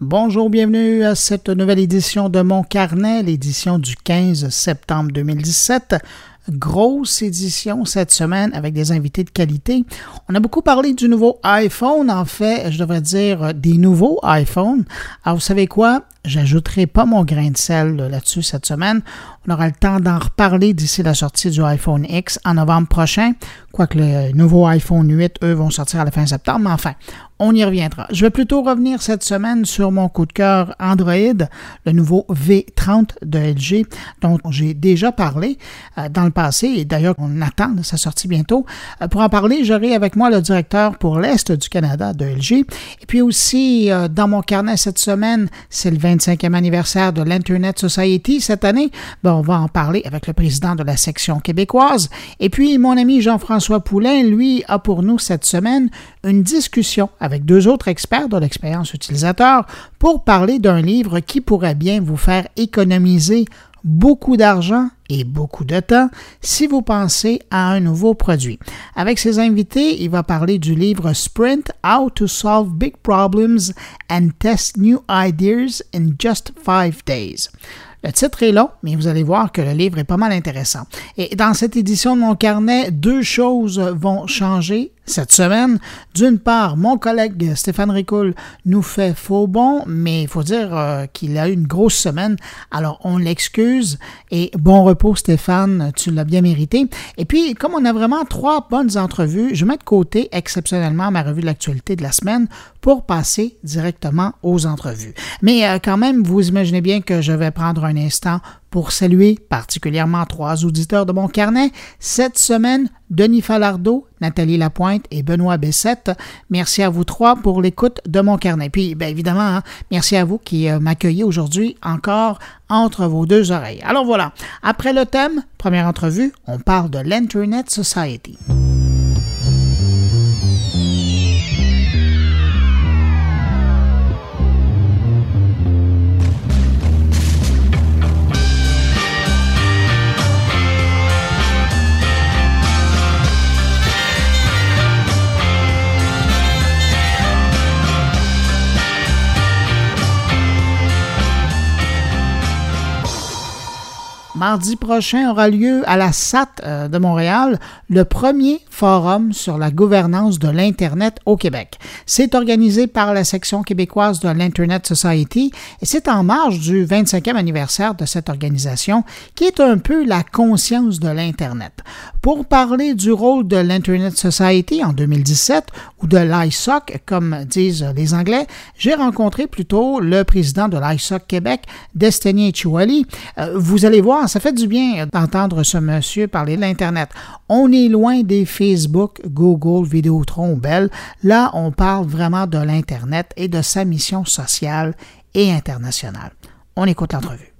Bonjour, bienvenue à cette nouvelle édition de Mon Carnet, l'édition du 15 septembre 2017 grosse édition cette semaine avec des invités de qualité. On a beaucoup parlé du nouveau iPhone, en fait, je devrais dire des nouveaux iPhones. Alors, vous savez quoi? J'ajouterai pas mon grain de sel là-dessus cette semaine. On aura le temps d'en reparler d'ici la sortie du iPhone X en novembre prochain. Quoique le nouveau iPhone 8, eux, vont sortir à la fin septembre. Mais enfin, on y reviendra. Je vais plutôt revenir cette semaine sur mon coup de cœur Android, le nouveau V30 de LG, dont j'ai déjà parlé euh, dans le passé. Et d'ailleurs, on attend sa sortie bientôt. Euh, pour en parler, j'aurai avec moi le directeur pour l'Est du Canada de LG. Et puis aussi, euh, dans mon carnet cette semaine, c'est le 25e anniversaire de l'Internet Society cette année. On va en parler avec le président de la section québécoise. Et puis, mon ami Jean-François Poulain, lui, a pour nous cette semaine une discussion avec deux autres experts de l'expérience utilisateur pour parler d'un livre qui pourrait bien vous faire économiser beaucoup d'argent et beaucoup de temps si vous pensez à un nouveau produit. Avec ses invités, il va parler du livre Sprint How to Solve Big Problems and Test New Ideas in Just Five Days. Le titre est long, mais vous allez voir que le livre est pas mal intéressant. Et dans cette édition de mon carnet, deux choses vont changer cette semaine. D'une part, mon collègue Stéphane Ricoul nous fait faux bon, mais il faut dire euh, qu'il a eu une grosse semaine, alors on l'excuse et bon repos Stéphane, tu l'as bien mérité. Et puis, comme on a vraiment trois bonnes entrevues, je mets de côté exceptionnellement ma revue de l'actualité de la semaine pour passer directement aux entrevues. Mais euh, quand même, vous imaginez bien que je vais prendre un instant pour saluer particulièrement trois auditeurs de mon carnet. Cette semaine, Denis Falardeau, Nathalie Lapointe et Benoît Bessette. Merci à vous trois pour l'écoute de mon carnet. Puis, bien évidemment, hein, merci à vous qui euh, m'accueillez aujourd'hui encore entre vos deux oreilles. Alors voilà, après le thème, première entrevue, on parle de l'Internet Society. Mardi prochain aura lieu à la SAT euh, de Montréal le premier forum sur la gouvernance de l'Internet au Québec. C'est organisé par la section québécoise de l'Internet Society et c'est en marge du 25e anniversaire de cette organisation qui est un peu la conscience de l'Internet. Pour parler du rôle de l'Internet Society en 2017 ou de l'ISOC, comme disent les Anglais, j'ai rencontré plutôt le président de l'ISOC Québec, Destiny Chiwali. Euh, vous allez voir, ça fait du bien d'entendre ce monsieur parler de l'Internet. On est loin des Facebook, Google, Vidéotron, Bell. Là, on parle vraiment de l'Internet et de sa mission sociale et internationale. On écoute l'entrevue.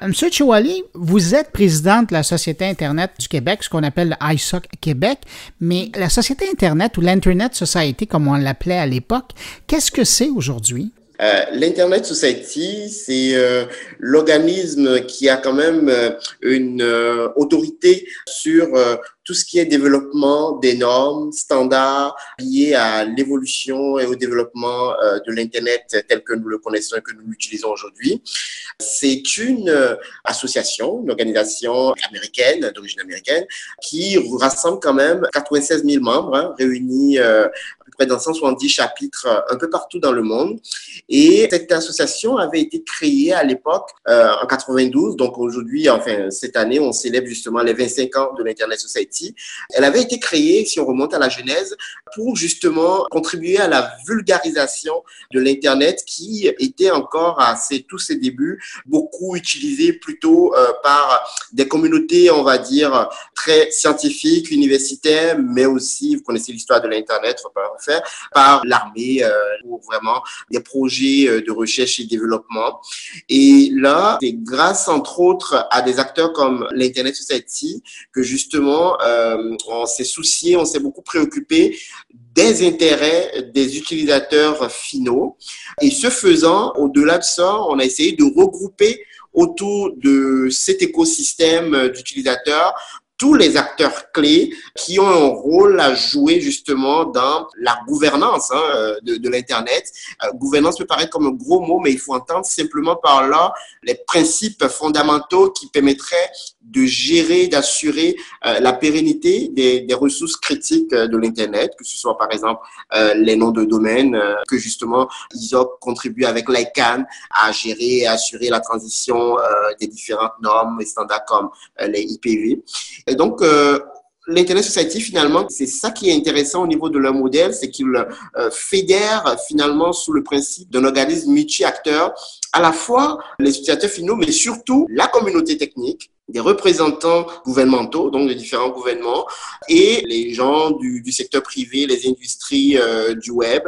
Monsieur Chouali, vous êtes président de la Société Internet du Québec, ce qu'on appelle le ISOC Québec, mais la Société Internet ou l'Internet Society, comme on l'appelait à l'époque, qu'est-ce que c'est aujourd'hui? Euh, L'Internet Society, c'est euh, l'organisme qui a quand même euh, une autorité sur tout ce qui est développement des normes, standards liés à l'évolution et au développement de l'Internet tel que nous le connaissons et que nous l'utilisons aujourd'hui. C'est une association, une organisation américaine, d'origine américaine, qui rassemble quand même 96 000 membres hein, réunis près d'un 170 chapitres euh, un peu partout dans le monde. Et cette association avait été créée à l'époque, euh, en 92. Donc aujourd'hui, enfin, cette année, on célèbre justement les 25 ans de l'Internet Society. Elle avait été créée, si on remonte à la genèse, pour justement contribuer à la vulgarisation de l'Internet qui était encore à ses, tous ses débuts beaucoup utilisé plutôt euh, par des communautés, on va dire, très scientifiques, universitaires, mais aussi, vous connaissez l'histoire de l'Internet, par l'armée euh, pour vraiment des projets euh, de recherche et développement. Et là, c'est grâce entre autres à des acteurs comme l'Internet Society que justement euh, on s'est soucié, on s'est beaucoup préoccupé des intérêts des utilisateurs finaux. Et ce faisant, au-delà de ça, on a essayé de regrouper autour de cet écosystème d'utilisateurs tous les acteurs clés qui ont un rôle à jouer justement dans la gouvernance hein, de, de l'Internet. Euh, gouvernance peut paraître comme un gros mot, mais il faut entendre simplement par là les principes fondamentaux qui permettraient de gérer, d'assurer euh, la pérennité des, des, ressources critiques de l'Internet, que ce soit par exemple euh, les noms de domaine, euh, que justement ISOC contribue avec l'ICANN à gérer et assurer la transition des différentes normes et standards comme les IPv. Et donc, l'Internet Society, finalement, c'est ça qui est intéressant au niveau de leur modèle, c'est qu'ils euh, fédèrent finalement sous le principe d'un organisme multi-acteur, à la fois les utilisateurs finaux, mais surtout la communauté technique, des représentants gouvernementaux, donc de différents gouvernements, et les gens du, du secteur privé, les industries euh, du web,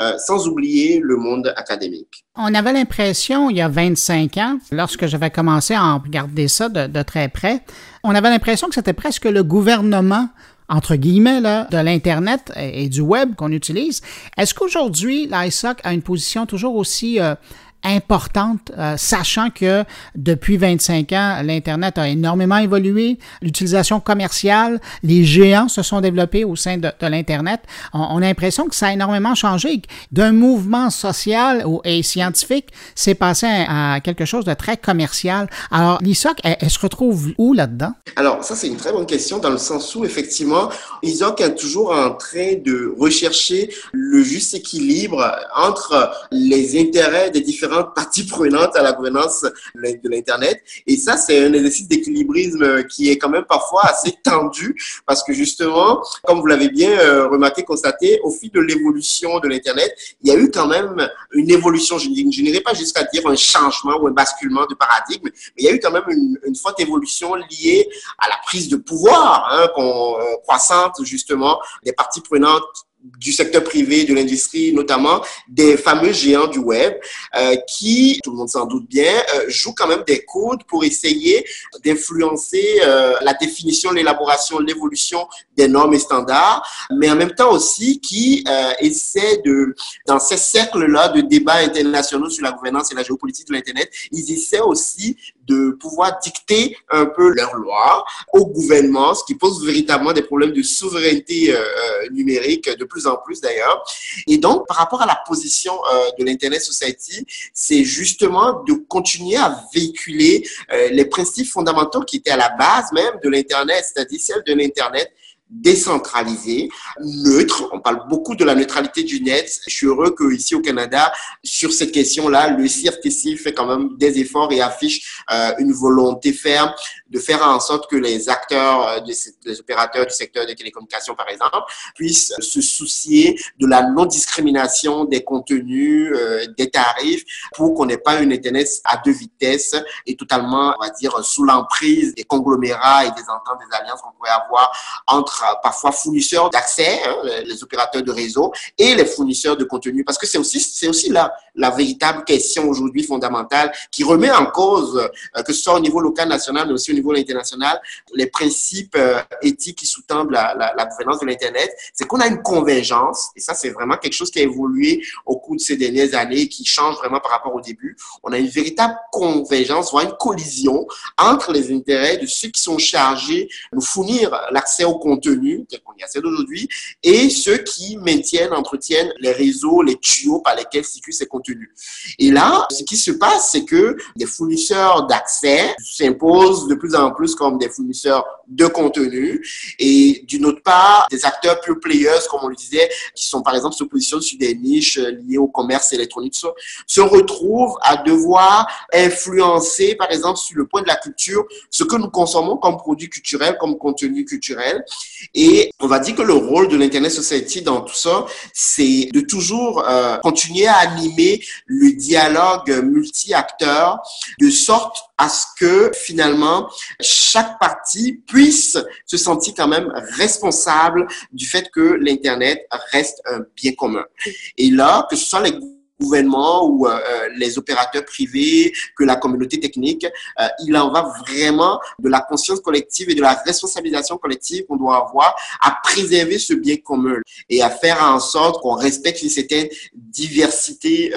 euh, sans oublier le monde académique. On avait l'impression, il y a 25 ans, lorsque j'avais commencé à regarder ça de, de très près, on avait l'impression que c'était presque le gouvernement entre guillemets, là, de l'Internet et, du web qu'on utilise. Est-ce qu'aujourd'hui, l'ISOC a une position toujours aussi euh, importante, euh, sachant que depuis 25 ans, l'Internet a énormément évolué, l'utilisation commerciale, les géants se sont développés au sein de, de l'Internet. On, on, a l'impression que ça a énormément changé. D'un mouvement social et scientifique, c'est passé à, quelque chose de très commercial. Alors, l'ISOC, elle, elle, se retrouve où là-dedans? Alors, ça, c'est une très bonne question dans le sens où, effectivement, l'ISOC est toujours en train de rechercher le juste équilibre entre les intérêts des différents parties prenantes à la gouvernance de l'Internet. Et ça, c'est un exercice d'équilibrisme qui est quand même parfois assez tendu parce que justement, comme vous l'avez bien euh, remarqué, constaté, au fil de l'évolution de l'Internet, il y a eu quand même une évolution, je, n'irai pas jusqu'à dire un changement ou un basculement de paradigme, mais il y a eu quand même une, une forte évolution liée à la prise de pouvoir hein, euh, croissante justement des parties prenantes du secteur privé, de l'industrie, notamment des fameux géants du web, euh, qui, tout le monde s'en doute bien, euh, jouent quand même des codes pour essayer d'influencer euh, la définition, l'élaboration, l'évolution des normes et standards, mais en même temps aussi qui essaient de, dans ces cercles-là de débats internationaux sur la gouvernance et la géopolitique de l'Internet, ils essaient aussi de pouvoir dicter un peu leurs lois au gouvernement, ce qui pose véritablement des problèmes de souveraineté numérique, de plus en plus d'ailleurs. Et donc, par rapport à la position euh, de l'Internet Society, c'est justement de continuer à véhiculer euh, les principes fondamentaux qui étaient à la base même de l'Internet, c'est-à-dire celle de l'Internet décentralisé, neutre. On parle beaucoup de la neutralité du net. Je suis heureux que ici au Canada, sur cette question-là, le CRTC fait quand même des efforts et affiche euh, une volonté ferme de faire en sorte que les acteurs, euh, les opérateurs du secteur des télécommunications, par exemple, puissent se soucier de la non-discrimination des contenus, euh, des tarifs, pour qu'on n'ait pas une Internet à deux vitesses et totalement, on va dire, sous l'emprise des conglomérats et des ententes, des alliances qu'on pourrait avoir entre euh, parfois fournisseurs d'accès, hein, les, opérateurs de réseau, et les fournisseurs de contenu, parce que c'est aussi, c'est aussi là la véritable question aujourd'hui fondamentale qui remet en cause, euh, que ce soit au niveau local, national, mais aussi au niveau international, les principes euh, éthiques qui sous-tendent la, la, gouvernance de l'Internet, c'est qu'on a une convergence, et ça c'est vraiment quelque chose qui a évolué au cours de ces dernières années, qui change vraiment par rapport au début. On a une véritable convergence, voire une collision entre les intérêts de ceux qui sont chargés de fournir l'accès au contenu contenu tel qu'on y accède aujourd'hui et ceux qui maintiennent, entretiennent les réseaux, les tuyaux par lesquels circulent ces contenus. Et là, ce qui se passe, c'est que des fournisseurs d'accès s'imposent de plus en plus comme des fournisseurs de contenu et d'une autre part, des acteurs pure players, comme on le disait, qui sont par exemple se positionnent sur des niches liées au commerce électronique, se retrouvent à devoir influencer, par exemple, sur le point de la culture, ce que nous consommons comme produit culturel, comme contenu culturel. Et on va dire que le rôle de l'Internet Society dans tout ça, c'est de toujours euh, continuer à animer le dialogue multi-acteurs de sorte à ce que finalement chaque partie puisse se sentir quand même responsable du fait que l'Internet reste un bien commun. Et là, que ce soit les gouvernement ou les opérateurs privés que la communauté technique. il en va vraiment de la conscience collective et de la responsabilisation collective qu'on doit avoir à préserver ce bien commun et à faire en sorte qu'on respecte une certaine diversité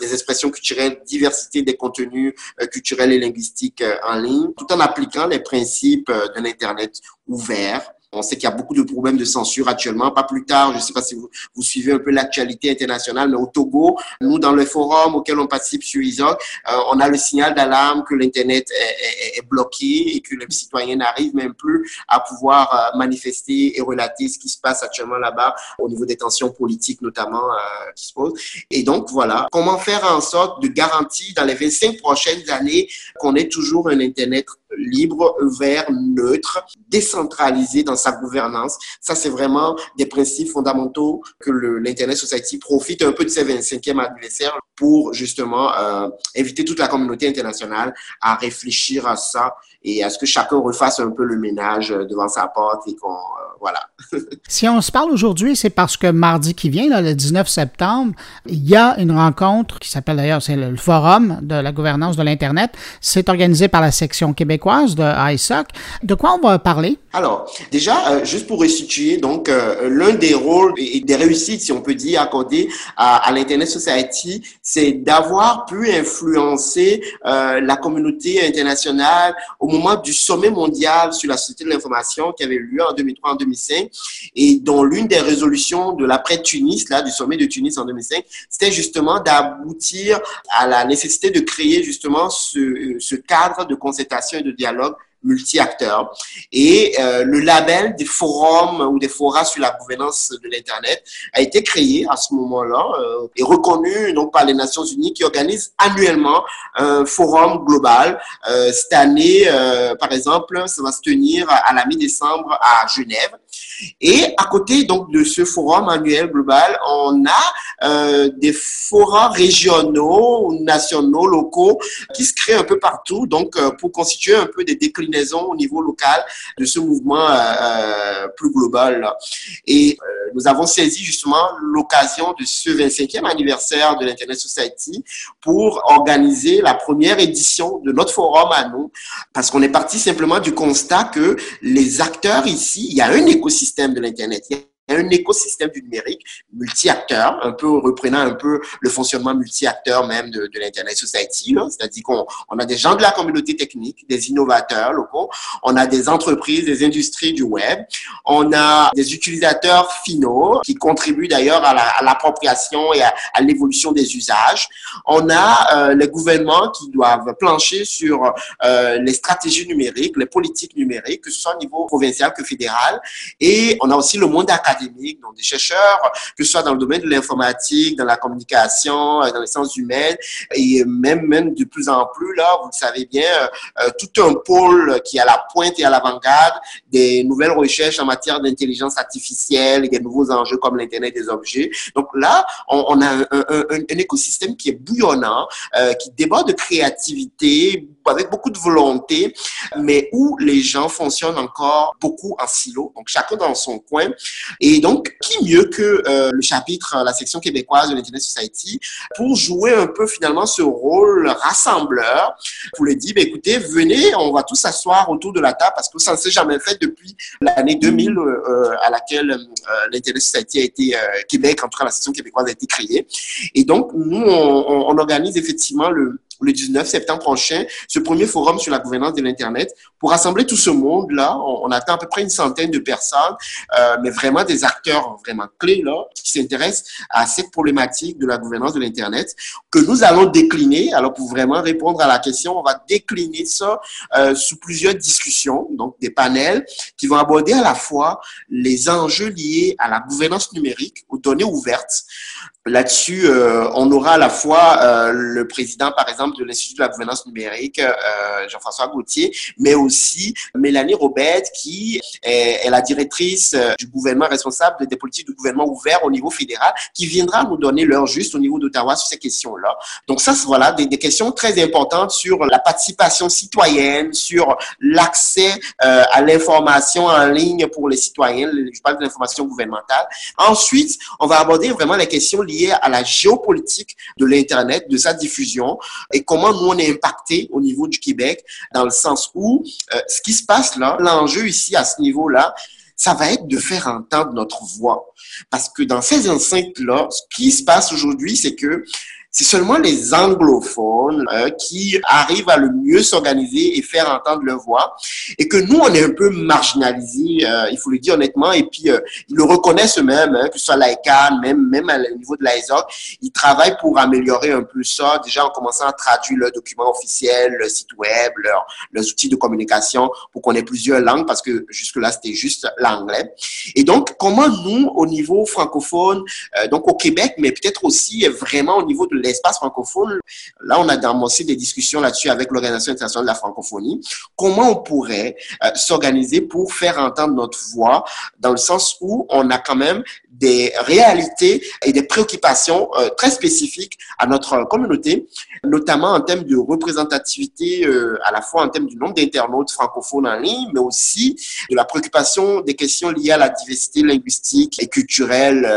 des expressions culturelles, diversité des contenus culturels et linguistiques en ligne, tout en appliquant les principes d'un Internet ouvert, on sait qu'il y a beaucoup de problèmes de censure actuellement. Pas plus tard, je ne sais pas si vous, vous suivez un peu l'actualité internationale, mais au Togo, nous, dans le forum auquel on participe sur ISOC, euh, on a le signal d'alarme que l'Internet est, est, bloqué et que les citoyens n'arrivent même plus à pouvoir euh, manifester et relater ce qui se passe actuellement là-bas au niveau des tensions politiques notamment euh, qui se posent. Et donc, voilà, comment faire en sorte de garantir dans les 25 prochaines années qu'on ait toujours un Internet libre, ouvert, neutre, décentralisé dans sa gouvernance. Ça, c'est vraiment des principes fondamentaux que l'Internet Society profite un peu de ses 25e anniversaire pour justement euh, inviter toute la communauté internationale à réfléchir à ça et à ce que chacun refasse un peu le ménage devant sa porte et qu'on euh, voilà. si on se parle aujourd'hui, c'est parce que mardi qui vient, là, le 19 septembre, il y a une rencontre qui s'appelle d'ailleurs c'est le forum de la gouvernance de l'internet. C'est organisé par la section québécoise de ISOC. De quoi on va parler? Alors déjà, euh, juste pour resituer, donc euh, l'un des rôles et des réussites, si on peut dire, accordées à, à l'Internet Society, c'est d'avoir pu influencer la communauté internationale au moment du sommet mondial sur la société de l'information qui avait eu lieu en 2003 en 2005. Et dont l'une des résolutions de l'après-Tunis, là, du sommet de Tunis en 2005, c'était justement d'aboutir à la nécessité de créer justement ce, ce cadre de concertation et de dialogue multi-acteurs. Et euh, le label des forums ou des forats sur la gouvernance de l'Internet a été créé à ce moment-là euh, et reconnu donc par les Nations Unies qui organisent annuellement un forum global. Euh, cette année, euh, par exemple, ça va se tenir à la mi-décembre à Genève. Et à côté donc de ce forum annuel global, on a euh, des forums régionaux, nationaux, locaux qui se créent un peu partout, donc euh, pour constituer un peu des déclinaisons au niveau local de ce mouvement euh, plus global. Et nous avons saisi justement l'occasion de ce 25e anniversaire de l'Internet Society pour organiser la première édition de notre forum à nous, parce qu'on est parti simplement du constat que les acteurs ici, il y a un écosystème de l'Internet un écosystème du numérique multi-acteur, un peu reprenant un peu le fonctionnement multi-acteur même de, l'Internet Society. C'est-à-dire qu'on on a des gens de la communauté technique, des innovateurs locaux, on a des entreprises, des industries du web, on a des utilisateurs finaux qui contribuent d'ailleurs à l'appropriation et à, à l'évolution des usages. On a euh, les gouvernements qui doivent plancher sur euh, les stratégies numériques, les politiques numériques, que ce soit au niveau provincial que fédéral. Et on a aussi le monde académique donc des chercheurs, que ce soit dans le domaine de l'informatique, dans la communication, euh, dans les sciences humaines, et même, même de plus en plus, là, vous le savez bien, euh, euh, tout un pôle qui est à la pointe et à l'avant-garde des nouvelles recherches en matière d'intelligence artificielle et des nouveaux enjeux comme l'Internet des objets. Donc là, on, a un, écosystème qui est bouillonnant, qui déborde de créativité, avec beaucoup de volonté, mais où les gens fonctionnent encore beaucoup en silo, donc chacun dans son coin. Et donc, qui mieux que euh, le chapitre, la section québécoise de l'Internet Society, pour jouer un peu finalement ce rôle rassembleur, pour les dire, ben, écoutez, venez, on va tous s'asseoir autour de la table parce que ça ne s'est jamais fait depuis l'année 2000 euh, à laquelle euh, l'Internet Society a été, Québec, en tout cas la section québécoise a été créée. Et donc, nous, on organise effectivement le le 19 septembre prochain, ce premier forum sur la gouvernance de l'Internet pour rassembler tout ce monde-là. On, attend à peu près une centaine de personnes, euh, mais vraiment des acteurs vraiment clés là, qui s'intéressent à cette problématique de la gouvernance de l'Internet que nous allons décliner. Alors, pour vraiment répondre à la question, on va décliner ça euh, sous plusieurs discussions, donc des panels qui vont aborder à la fois les enjeux liés à la gouvernance numérique, aux données ouvertes, Là-dessus, euh, on aura à la fois euh, le président, par exemple, de l'Institut de la gouvernance numérique, euh, Jean-François Gauthier, mais aussi Mélanie Robert, qui est, la directrice du gouvernement responsable des politiques du gouvernement ouvert au niveau fédéral, qui viendra nous donner l'heure juste au niveau d'Ottawa sur ces questions-là. Donc ça, voilà des, des, questions très importantes sur la participation citoyenne, sur l'accès à l'information en ligne pour les citoyens. Je parle de l'information gouvernementale. Ensuite, on va aborder vraiment les questions liées à la géopolitique de l'Internet, de sa diffusion et comment nous on est impacté au niveau du Québec dans le sens où euh, ce qui se passe là, l'enjeu ici à ce niveau-là, ça va être de faire entendre notre voix. Parce que dans ces enceintes-là, ce qui se passe aujourd'hui, c'est que c'est seulement les anglophones euh, qui arrivent à le mieux s'organiser et faire entendre leur voix. Et que nous, on est un peu marginalisés, euh, il faut le dire honnêtement. Et puis, euh, ils le reconnaissent eux-mêmes, hein, que ce soit l'ICANN, même, même au niveau de l'ISOC. Ils travaillent pour améliorer un peu ça, déjà en commençant à traduire leurs documents officiels, leur site web, leurs, leurs outils de communication pour qu'on ait plusieurs langues, parce que jusque-là, c'était juste l'anglais. Et donc, comment nous, au niveau francophone, donc au Québec, mais peut-être aussi vraiment au niveau de l'espace francophone, là, on a commencé des discussions là-dessus avec l'Organisation internationale de la francophonie. Comment on pourrait euh, s'organiser pour faire entendre notre voix dans le sens où on a quand même des réalités et des préoccupations euh, très spécifiques à notre communauté, notamment en termes de représentativité, euh, à la fois en termes du nombre d'internautes francophones en ligne, mais aussi de la préoccupation des questions liées à la diversité linguistique et culturelle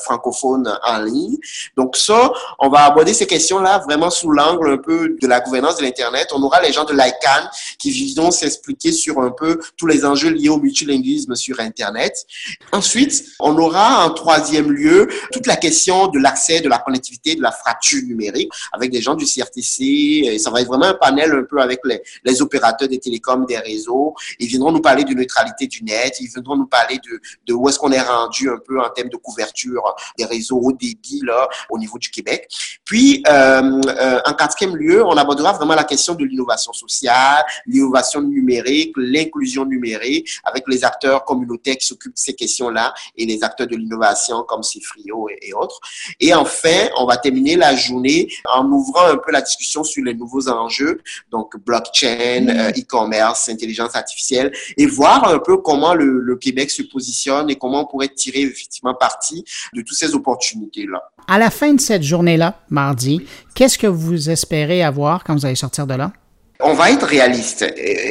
francophone en ligne. Donc ça, on va aborder ces questions-là vraiment sous l'angle un peu de la gouvernance de l'Internet. On aura les gens de l'ICANN qui vont s'expliquer sur un peu tous les enjeux liés au multilinguisme sur Internet. Ensuite, on aura en troisième lieu, toute la question de l'accès, de la connectivité, de la fracture numérique avec des gens du CRTC. Ça va être vraiment un panel un peu avec les, opérateurs des télécoms, des réseaux. Ils viendront nous parler de neutralité du net. Ils viendront nous parler de, de où est-ce qu'on est rendu un peu en termes de couverture des réseaux haut débit là, au niveau du Québec. Puis, euh, euh, en quatrième lieu, on abordera vraiment la question de l'innovation sociale, l'innovation numérique, l'inclusion numérique avec les acteurs communautaires qui s'occupent de ces questions-là et les acteurs de l'innovation comme Cifrio et, et, autres. Et enfin, on va terminer la journée en ouvrant un peu la discussion sur les nouveaux enjeux, donc blockchain, euh, e-commerce, intelligence artificielle, et voir un peu comment le, le Québec se positionne et comment on pourrait tirer effectivement parti de toutes ces opportunités-là. À la fin de cette journée-là, mardi, qu'est-ce que vous espérez avoir quand vous allez sortir de là? On va être réaliste.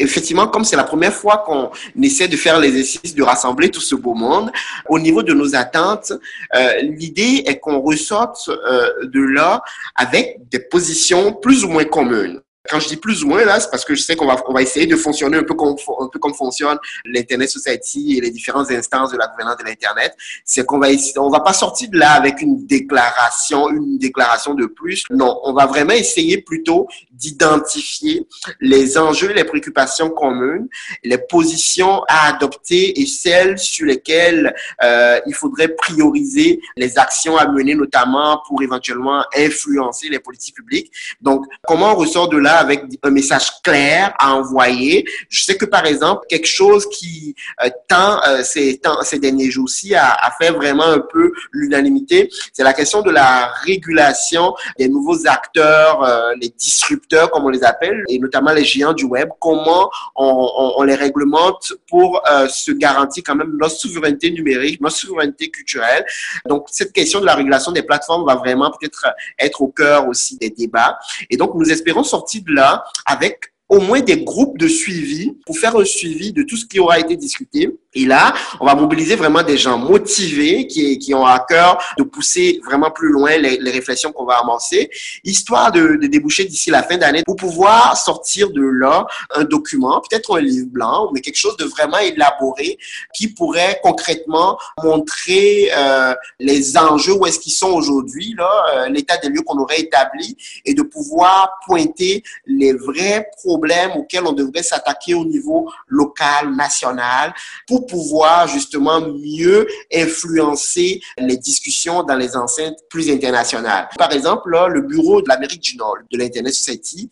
Effectivement, comme c'est la première fois qu'on essaie de faire l'exercice de rassembler tout ce beau monde, au niveau de nos attentes, euh, l'idée est qu'on ressorte euh, de là avec des positions plus ou moins communes. Quand je dis plus ou moins, là, c'est parce que je sais qu'on va, on va essayer de fonctionner un peu comme, un peu comme fonctionne l'Internet Society et les différentes instances de la gouvernance de l'Internet. C'est qu'on va essayer, on va pas sortir de là avec une déclaration, une déclaration de plus. Non, on va vraiment essayer plutôt d'identifier les enjeux, les préoccupations communes, les positions à adopter et celles sur lesquelles euh, il faudrait prioriser les actions à mener, notamment pour éventuellement influencer les politiques publiques. Donc, comment on ressort de là avec un message clair à envoyer. Je sais que, par exemple, quelque chose qui euh, tend euh, ces, ces derniers jours-ci à, à, faire vraiment un peu l'unanimité, c'est la question de la régulation des nouveaux acteurs, euh, les disrupteurs, comme on les appelle, et notamment les géants du web. Comment on, on, on les réglemente pour euh, se garantir quand même notre souveraineté numérique, notre souveraineté culturelle? Donc, cette question de la régulation des plateformes va vraiment peut-être être au cœur aussi des débats. Et donc, nous espérons sortir là avec au moins des groupes de suivi pour faire un suivi de tout ce qui aura été discuté. Et là, on va mobiliser vraiment des gens motivés qui, qui ont à cœur de pousser vraiment plus loin les, réflexions qu'on va amorcer, histoire de, de déboucher d'ici la fin d'année pour pouvoir sortir de là un document, peut-être un livre blanc, mais quelque chose de vraiment élaboré qui pourrait concrètement montrer euh, les enjeux où est-ce qu'ils sont aujourd'hui, là, euh, l'état des lieux qu'on aurait établi et de pouvoir pointer les vrais problèmes auxquels on devrait s'attaquer au niveau local, national, pour pouvoir justement mieux influencer les discussions dans les enceintes plus internationales. Par exemple, le bureau de l'Amérique du Nord de l'Internet Society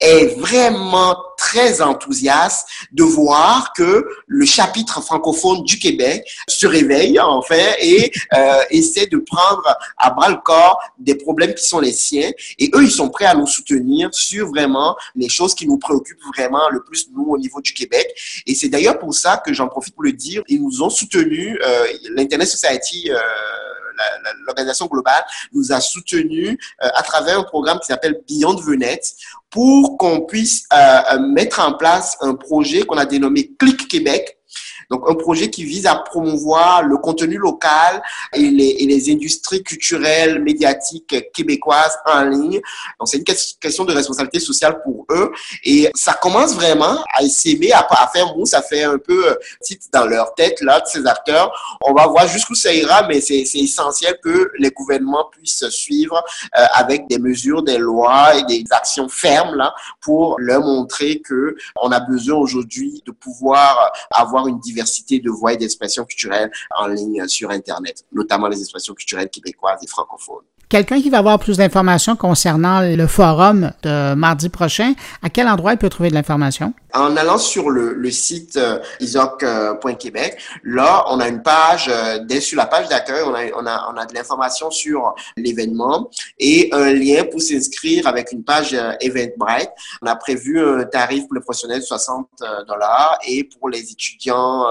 est vraiment très enthousiaste de voir que le chapitre francophone du Québec se réveille en fait et euh, essaie de prendre à bras le corps des problèmes qui sont les siens et eux ils sont prêts à nous soutenir sur vraiment les choses qui nous préoccupent vraiment le plus nous au niveau du Québec. Et c'est d'ailleurs pour ça que j'en profite pour le dire ils nous ont soutenus euh, l'Internet Society euh, l'organisation globale nous a soutenus euh, à travers un programme qui s'appelle Beyond Venet pour qu'on puisse euh, euh, mettre en place un projet qu'on a dénommé Click Québec Donc, un projet qui vise à promouvoir le contenu local et les, et les industries culturelles, médiatiques québécoises en ligne. Donc, c'est une question de responsabilité sociale pour eux. Et ça commence vraiment à essayer à, à faire mousse, ça fait un peu euh, titre dans leur tête, là, de ces acteurs. On va voir jusqu'où ça ira, mais c'est essentiel que les gouvernements puissent suivre euh, avec des mesures, des lois et des actions fermes, là, pour leur montrer que on a besoin aujourd'hui de pouvoir avoir une diversité de voix et d'expressions culturelles en ligne sur Internet, notamment les expressions culturelles québécoises et francophones. Quelqu'un qui va avoir plus d'informations concernant le forum de mardi prochain, à quel endroit il peut trouver de l'information? En allant sur le, le site euh, isoc.québec, là, on a une page, euh, dès sur la page d'accueil, on a, on, a, on a de l'information sur l'événement et un lien pour s'inscrire avec une page euh, Eventbrite. On a prévu un tarif pour les professionnels de 60 dollars et pour les étudiants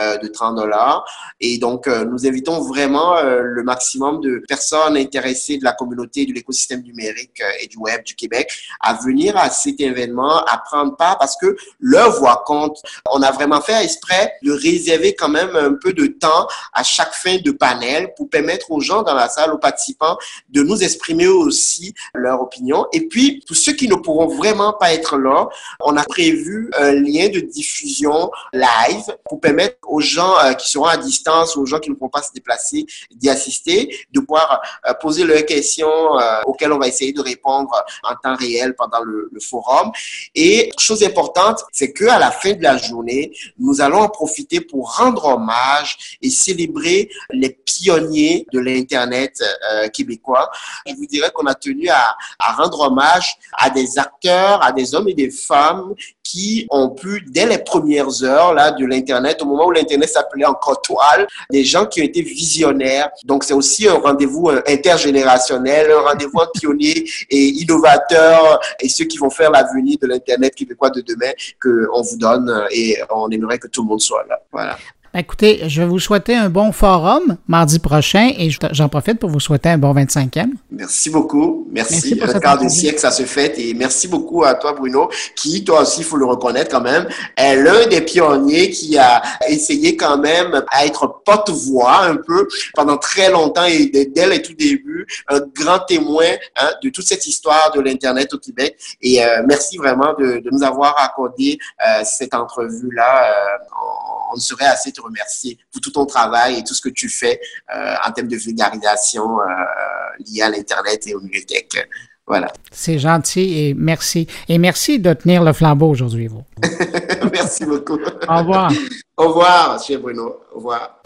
euh, de 30 dollars. Et donc, nous invitons vraiment le maximum de personnes intéressées de la communauté de l'écosystème numérique euh, et du web du Québec à venir à cet événement, à prendre part parce que leur voix compte. On a vraiment fait exprès de réserver quand même un peu de temps à chaque fin de panel pour permettre aux gens dans la salle, aux participants, de nous exprimer aussi leur opinion. Et puis, pour ceux qui ne pourront vraiment pas être là, on a prévu un lien de diffusion live pour permettre aux gens euh, qui seront à distance, aux gens qui ne pourront pas se déplacer, d'y assister, de pouvoir euh, poser leurs questions euh, auxquelles on va essayer de répondre en temps réel pendant le, le forum. Et chose importante, c'est que à la fin de la journée, nous allons en profiter pour rendre hommage et célébrer les pionniers de l'Internet euh, québécois. Je vous dirais qu'on a tenu à, à rendre hommage à des acteurs, à des hommes et des femmes qui ont pu, dès les premières heures là, de l'Internet, au moment où l'Internet s'appelait encore toile, des gens qui ont été visionnaires. Donc, c'est aussi un rendez-vous intergénérationnel, un rendez-vous pionnier et innovateur et ceux qui vont faire l'avenir de l'Internet québécois de demain qu'on vous donne et on aimerait que tout le monde soit là. Voilà. Écoutez, je vais vous souhaiter un bon forum mardi prochain et j'en profite pour vous souhaiter un bon 25e. Merci beaucoup. Merci. merci un quart de siècle, ça se fait. Et merci beaucoup à toi, Bruno, qui, toi aussi, il faut le reconnaître quand même, est l'un des pionniers qui a essayé quand même à être porte-voix un peu pendant très longtemps et dès les tout débuts, un grand témoin hein, de toute cette histoire de l'Internet au Québec. Et euh, merci vraiment de, de, nous avoir accordé euh, cette entrevue-là. Euh, on, serait assez remercier pour tout ton travail et tout ce que tu fais euh, en termes de vulgarisation euh, liée à l'Internet et aux bibliothèques. Voilà. C'est gentil et merci. Et merci de tenir le flambeau aujourd'hui, vous. merci beaucoup. Au revoir. Au revoir, M. Bruno. Au revoir.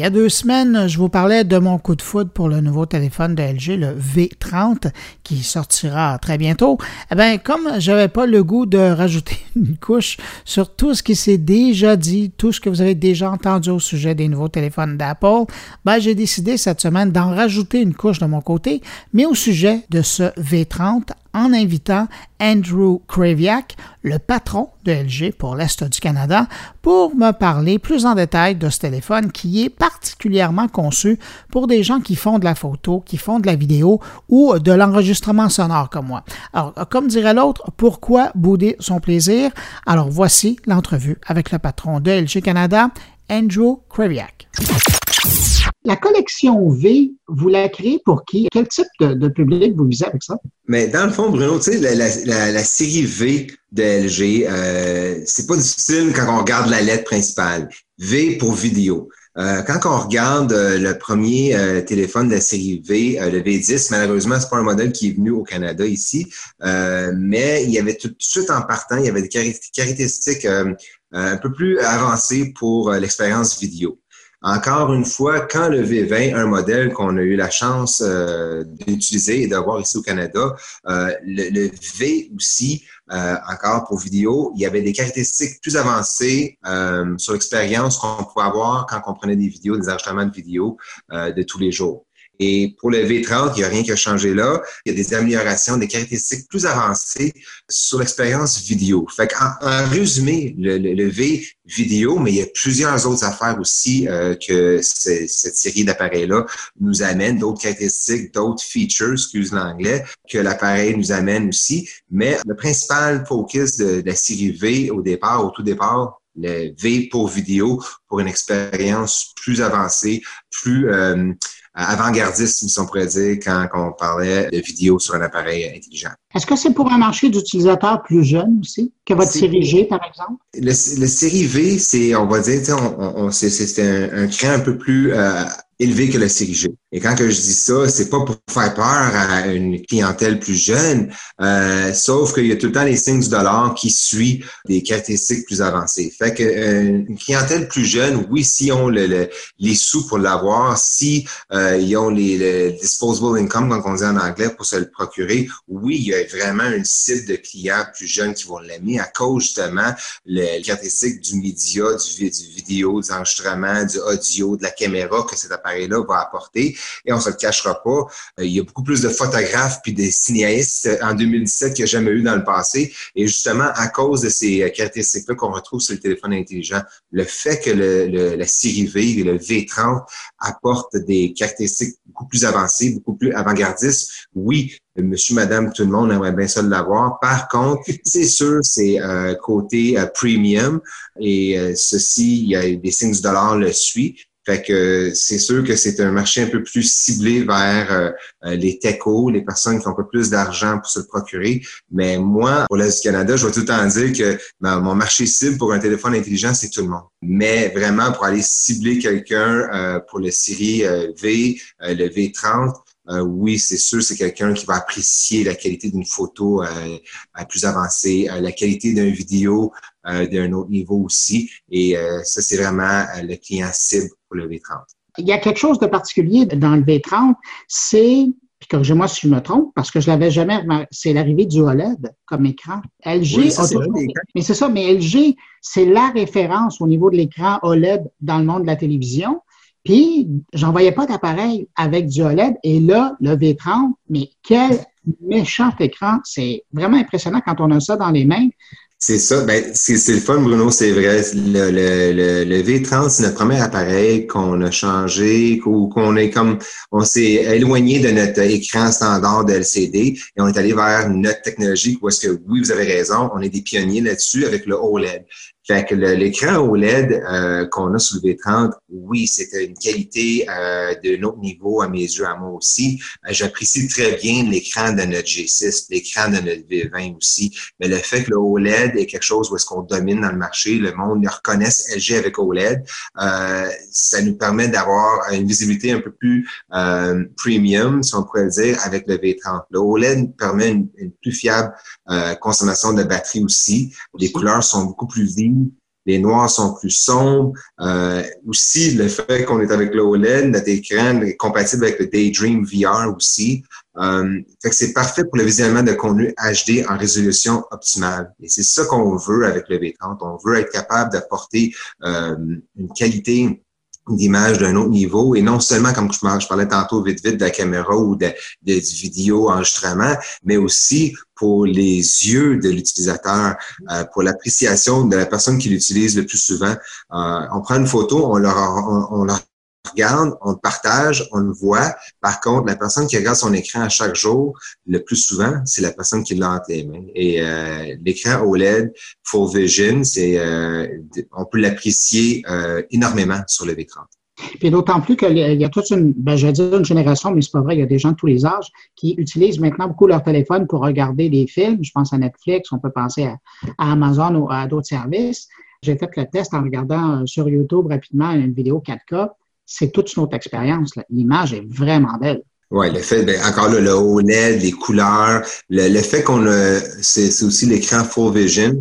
Il y a deux semaines, je vous parlais de mon coup de foudre pour le nouveau téléphone de LG, le V30, qui sortira très bientôt. Eh bien, comme j'avais pas le goût de rajouter une couche sur tout ce qui s'est déjà dit, tout ce que vous avez déjà entendu au sujet des nouveaux téléphones d'Apple, ben, j'ai décidé cette semaine d'en rajouter une couche de mon côté, mais au sujet de ce V30 en invitant Andrew Kraviak, le patron de LG pour l'Est du Canada, pour me parler plus en détail de ce téléphone qui est particulièrement conçu pour des gens qui font de la photo, qui font de la vidéo ou de l'enregistrement sonore comme moi. Alors, comme dirait l'autre, pourquoi bouder son plaisir? Alors, voici l'entrevue avec le patron de LG Canada, Andrew Kraviak. La collection V, vous la créez pour qui? Quel type de, public vous visez avec ça? Mais dans le fond, Bruno, tu sais, la, série V de LG, euh, c'est pas difficile quand on regarde la lettre principale. V pour vidéo. Euh, quand on regarde euh, le premier téléphone de la série V, le V10, malheureusement, c'est pas un modèle qui est venu au Canada ici, mais il y avait tout de suite en partant, il y avait des caractéristiques un peu plus avancées pour l'expérience vidéo. Encore une fois, quand le V20, un modèle qu'on a eu la chance euh, d'utiliser et d'avoir ici au Canada, euh, le, V aussi, euh, encore pour vidéo, il y avait des caractéristiques plus avancées sur l'expérience qu'on pouvait avoir quand on prenait des vidéos, des enregistrements de vidéos de tous les jours. Et pour le V30, il n'y a rien qui a changé là. Il y a des améliorations, des caractéristiques plus avancées sur l'expérience vidéo. Fait en, résumé, le, V vidéo, mais il y a plusieurs autres affaires aussi euh, que cette série d'appareils-là nous amène, d'autres caractéristiques, d'autres features, excuse l'anglais, que l'appareil nous amène aussi. Mais le principal focus de, la série V au départ, au tout départ, le V pour vidéo, pour une expérience plus avancée, plus... Euh, avant-gardiste, si on pourrait dire, quand, on parlait de vidéo sur un appareil intelligent. Est-ce que c'est pour un marché d'utilisateurs plus jeunes aussi que votre série G, par exemple? Le, le série V, c'est, on va dire, on, on, c'est un, un cran un peu plus euh, élevé que la série G. Et quand que je dis ça, c'est pas pour faire peur à une clientèle plus jeune, euh, sauf qu'il y a tout le temps les signes du dollar qui suivent des caractéristiques plus avancées. Fait que euh, une clientèle plus jeune, oui, si ont le, les sous pour l'avoir, si euh, ils ont les le disposable income, comme on dit en anglais, pour se le procurer, oui, il y a vraiment une cible de clients plus jeunes qui vont l'aimer à cause justement les caractéristiques du média, du, du vidéo, du enregistrement, du audio, de la caméra que cet appareil-là va apporter. Et on se le cachera pas, euh, il y a beaucoup plus de photographes puis des cinéastes euh, en 2017 qu'il n'y a jamais eu dans le passé. Et justement, à cause de ces euh, caractéristiques-là qu'on retrouve sur le téléphone intelligent, le fait que le, la série V, le V30, apporte des caractéristiques beaucoup plus avancées, beaucoup plus avant-gardistes, oui, monsieur, madame, tout le monde aimerait bien ça l'avoir. Par contre, c'est sûr, c'est côté premium et ceci, il y a des signes du dollar le suit. Fait que c'est sûr que c'est un marché un peu plus ciblé vers euh, euh, les techos, les personnes qui ont un peu plus d'argent pour se le procurer. Mais moi, pour l'Est du Canada, je vais tout le temps dire que mon marché cible pour un téléphone intelligent, c'est tout le monde. Mais vraiment, pour aller cibler quelqu'un euh, pour le série V, le V30, euh, oui, c'est sûr, c'est quelqu'un qui va apprécier la qualité d'une photo euh, plus avancée, euh, la qualité d'une vidéo d'un autre niveau aussi. Et ça, c'est vraiment le client cible pour le V30. Il y a quelque chose de particulier dans le V30, c'est puis corrigez-moi si je me trompe, parce que je l'avais jamais remarqué, c'est l'arrivée du OLED comme écran. LG, mais c'est ça, mais LG, c'est la référence au niveau de l'écran OLED dans le monde de la télévision. Puis, j'en voyais pas d'appareil avec du OLED. Et là, le V30, mais quel méchant écran. C'est vraiment impressionnant quand on a ça dans les mains. C'est ça. Ben, c'est le fun, Bruno, c'est vrai. Le, le, le, V30, c'est notre premier appareil qu'on a changé, ou qu'on est comme, on s'est éloigné de notre écran standard de LCD et on est allé vers notre technologie où est-ce que, oui, vous avez raison, on est des pionniers là-dessus avec le OLED. Fait que l'écran OLED euh, qu'on a sur le V30, oui, c'était une qualité euh, de autre niveau à mes yeux, à moi aussi. Euh, j'apprécie très bien l'écran de notre G6, l'écran de notre V20 aussi. Mais le fait que le OLED est quelque chose où est-ce qu'on domine dans le marché, le monde le reconnaisse LG avec OLED, euh, ça nous permet d'avoir une visibilité un peu plus euh, premium, si on pourrait le dire, avec le V30. Le OLED permet une, une plus fiable consommation de batterie aussi. Les couleurs sont beaucoup plus vives les noirs sont plus sombres. Euh, aussi, le fait qu'on est avec le OLED, notre écran est compatible avec le Daydream VR aussi. Euh, c'est parfait pour le visionnement de contenu HD en résolution optimale. Et c'est ça qu'on veut avec le V30. On veut être capable d'apporter euh, une qualité d'image d'un autre niveau et non seulement comme je parlais tantôt vite vite de la caméra ou de, de vidéo enregistrement, mais aussi pour les yeux de l'utilisateur, euh, pour l'appréciation de la personne qui l'utilise le plus souvent. Euh, on prend une photo, on leur, on, on leur regarde, on partage, on le voit. Par contre, la personne qui regarde son écran à chaque jour, le plus souvent, c'est la personne qui l'a entre les mains. Et euh, l'écran OLED Full Vision, c'est euh, on peut l'apprécier euh, énormément sur le V30. Puis d'autant plus qu'il y a toute une, ben, je vais dire une génération, mais c'est pas vrai, il y a des gens de tous les âges qui utilisent maintenant beaucoup leur téléphone pour regarder des films. Je pense à Netflix, on peut penser à, à Amazon ou à d'autres services. J'ai fait le test en regardant sur YouTube rapidement une vidéo 4K c'est toute une autre expérience. L'image est vraiment belle. Oui, le fait, ben, encore là, le OLED, les couleurs, le, fait qu'on a, c'est aussi l'écran Full Vision.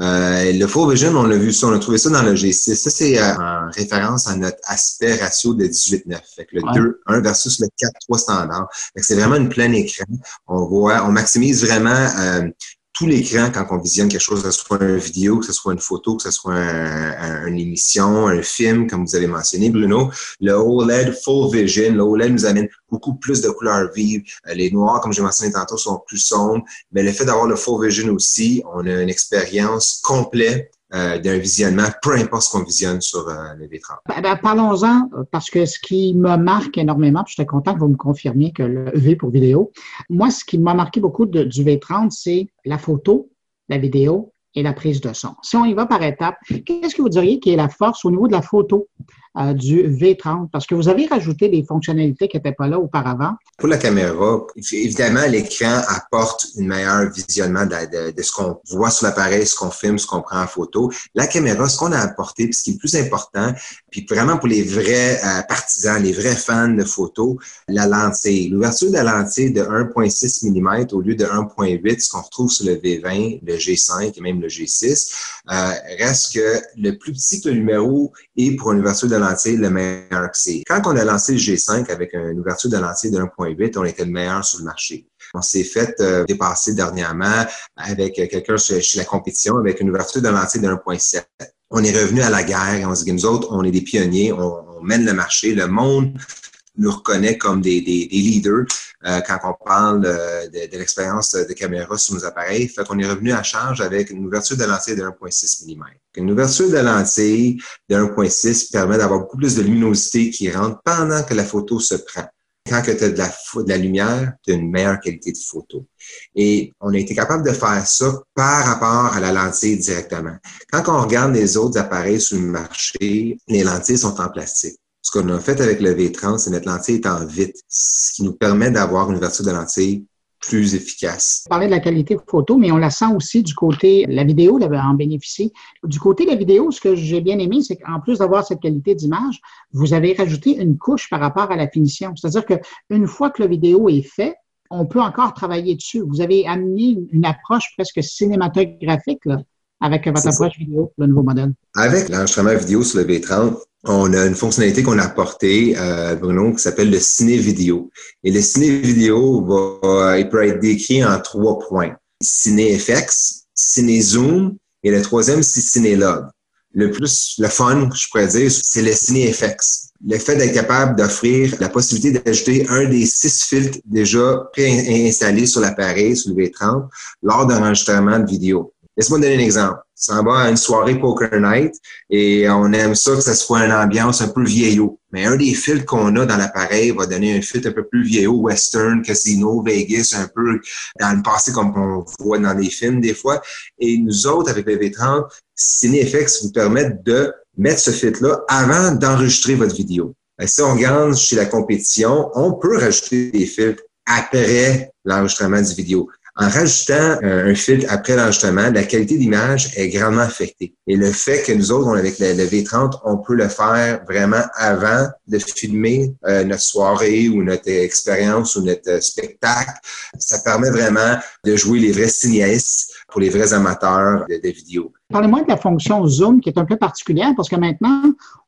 Euh, le Full Vision, on l'a vu ça, on a trouvé ça dans le G6. Ça, c'est euh, en référence à notre aspect ratio de 18-9. Fait que le 2, 1 versus le 4-3 standard. Fait que c'est vraiment une pleine écran. On voit, on maximise vraiment euh, tout l'écran quand on visionne quelque chose, que ce soit une vidéo, que ce soit une photo, que ce soit une émission, un film, comme vous avez mentionné, Bruno. Le OLED Full Vision, le OLED nous amène beaucoup plus de couleurs vives. Euh, les noirs, comme j'ai mentionné tantôt, sont plus sombres. Mais le fait d'avoir le Full Vision aussi, on a une expérience complète euh, d'un visionnement, peu importe ce qu'on visionne sur euh, le V30. Ben, ben, Parlons-en, parce que ce qui me marque énormément, puis j'étais content que vous me confirmiez que le V pour vidéo, moi, ce qui m'a marqué beaucoup du V30, c'est la photo, la vidéo et la prise de son. Si on y va par étapes, qu'est-ce que vous diriez qui est la force au niveau de la photo? Du V30? Parce que vous avez rajouté des fonctionnalités qui n'étaient pas là auparavant. Pour la caméra, évidemment, l'écran apporte un meilleur visionnement de, de, ce qu'on voit sur l'appareil, ce qu'on filme, ce qu'on prend en photo. La caméra, ce qu'on a apporté, puis ce qui est le plus important, puis vraiment pour les vrais euh, partisans, les vrais fans de photos, la lentille. L'ouverture de la lentille de 1.6 mm au lieu de 1.8, ce qu'on retrouve sur le V20, le G5 et même le G6, euh, reste que le plus petit que le numéro est pour une ouverture de lentille, le meilleur que c'est. Quand on a lancé le G5 avec une ouverture de lentille de 1.8, on était le meilleur sur le marché. On s'est fait euh, dépasser dernièrement avec quelqu'un chez, la compétition avec une ouverture de lentille de 1.7 on est revenu à la guerre et on se dit, nous autres, on est des pionniers, on, mène le marché, le monde nous reconnaît comme des, leaders euh, quand on parle euh, de, de l'expérience de caméra sur nos appareils. Fait qu'on est revenu à charge avec une ouverture de lentille de 1.6 mm. Une ouverture de lentille de 1.6 permet d'avoir beaucoup plus de luminosité qui rentre pendant que la photo se prend quand tu as de la, de la lumière, tu as une meilleure qualité de photo. Et on a été capable de faire ça par rapport à la lentille directement. Quand on regarde les autres appareils sur le marché, les lentilles sont en plastique. Ce qu'on a fait avec le V30, c'est notre lentille est en vite, ce qui nous permet d'avoir une ouverture de lentille plus efficace. On parlait de la qualité photo, mais on la sent aussi du côté, la vidéo en bénéficie. Du côté de la vidéo, ce que j'ai bien aimé, c'est qu'en plus d'avoir cette qualité d'image, vous avez rajouté une couche par rapport à la finition. C'est-à-dire qu'une fois que la vidéo est faite, on peut encore travailler dessus. Vous avez amené une approche presque cinématographique là, avec votre approche vidéo, le nouveau modèle. Avec l'enregistrement vidéo sur le V30, on a une fonctionnalité qu'on a apportée, euh, Bruno, qui s'appelle le ciné-vidéo. Et le ciné-vidéo va, il peut être décrit en trois points. Ciné-FX, ciné-zoom, et le troisième, c'est ciné-log. Le plus, le fun, je pourrais dire, c'est le ciné-FX. Le fait d'être capable d'offrir la possibilité d'ajouter un des six filtres déjà préinstallés sur l'appareil, sur le V30, lors d'un enregistrement de vidéo. Laisse-moi donner un exemple. Ça va à une soirée poker night et on aime ça que ça soit une ambiance un peu vieillot. Mais un des filtres qu'on a dans l'appareil va donner un filtre un peu plus vieillot, western, casino, Vegas, un peu dans le passé comme on voit dans les films des fois. Et nous autres, avec le V30, CineFX vous permettent de mettre ce filtre-là avant d'enregistrer votre vidéo. Et si on regarde chez la compétition, on peut rajouter des filtres après l'enregistrement du vidéo. En rajoutant euh, un filtre après l'enregistrement, la qualité d'image est grandement affectée. Et le fait que nous autres, avec le, V30, on peut le faire vraiment avant de filmer euh, notre soirée ou notre expérience ou notre spectacle, ça permet vraiment de jouer les vrais cinéastes pour les vrais amateurs de, de vidéos. Parlez-moi de la fonction zoom qui est un peu particulière parce que maintenant,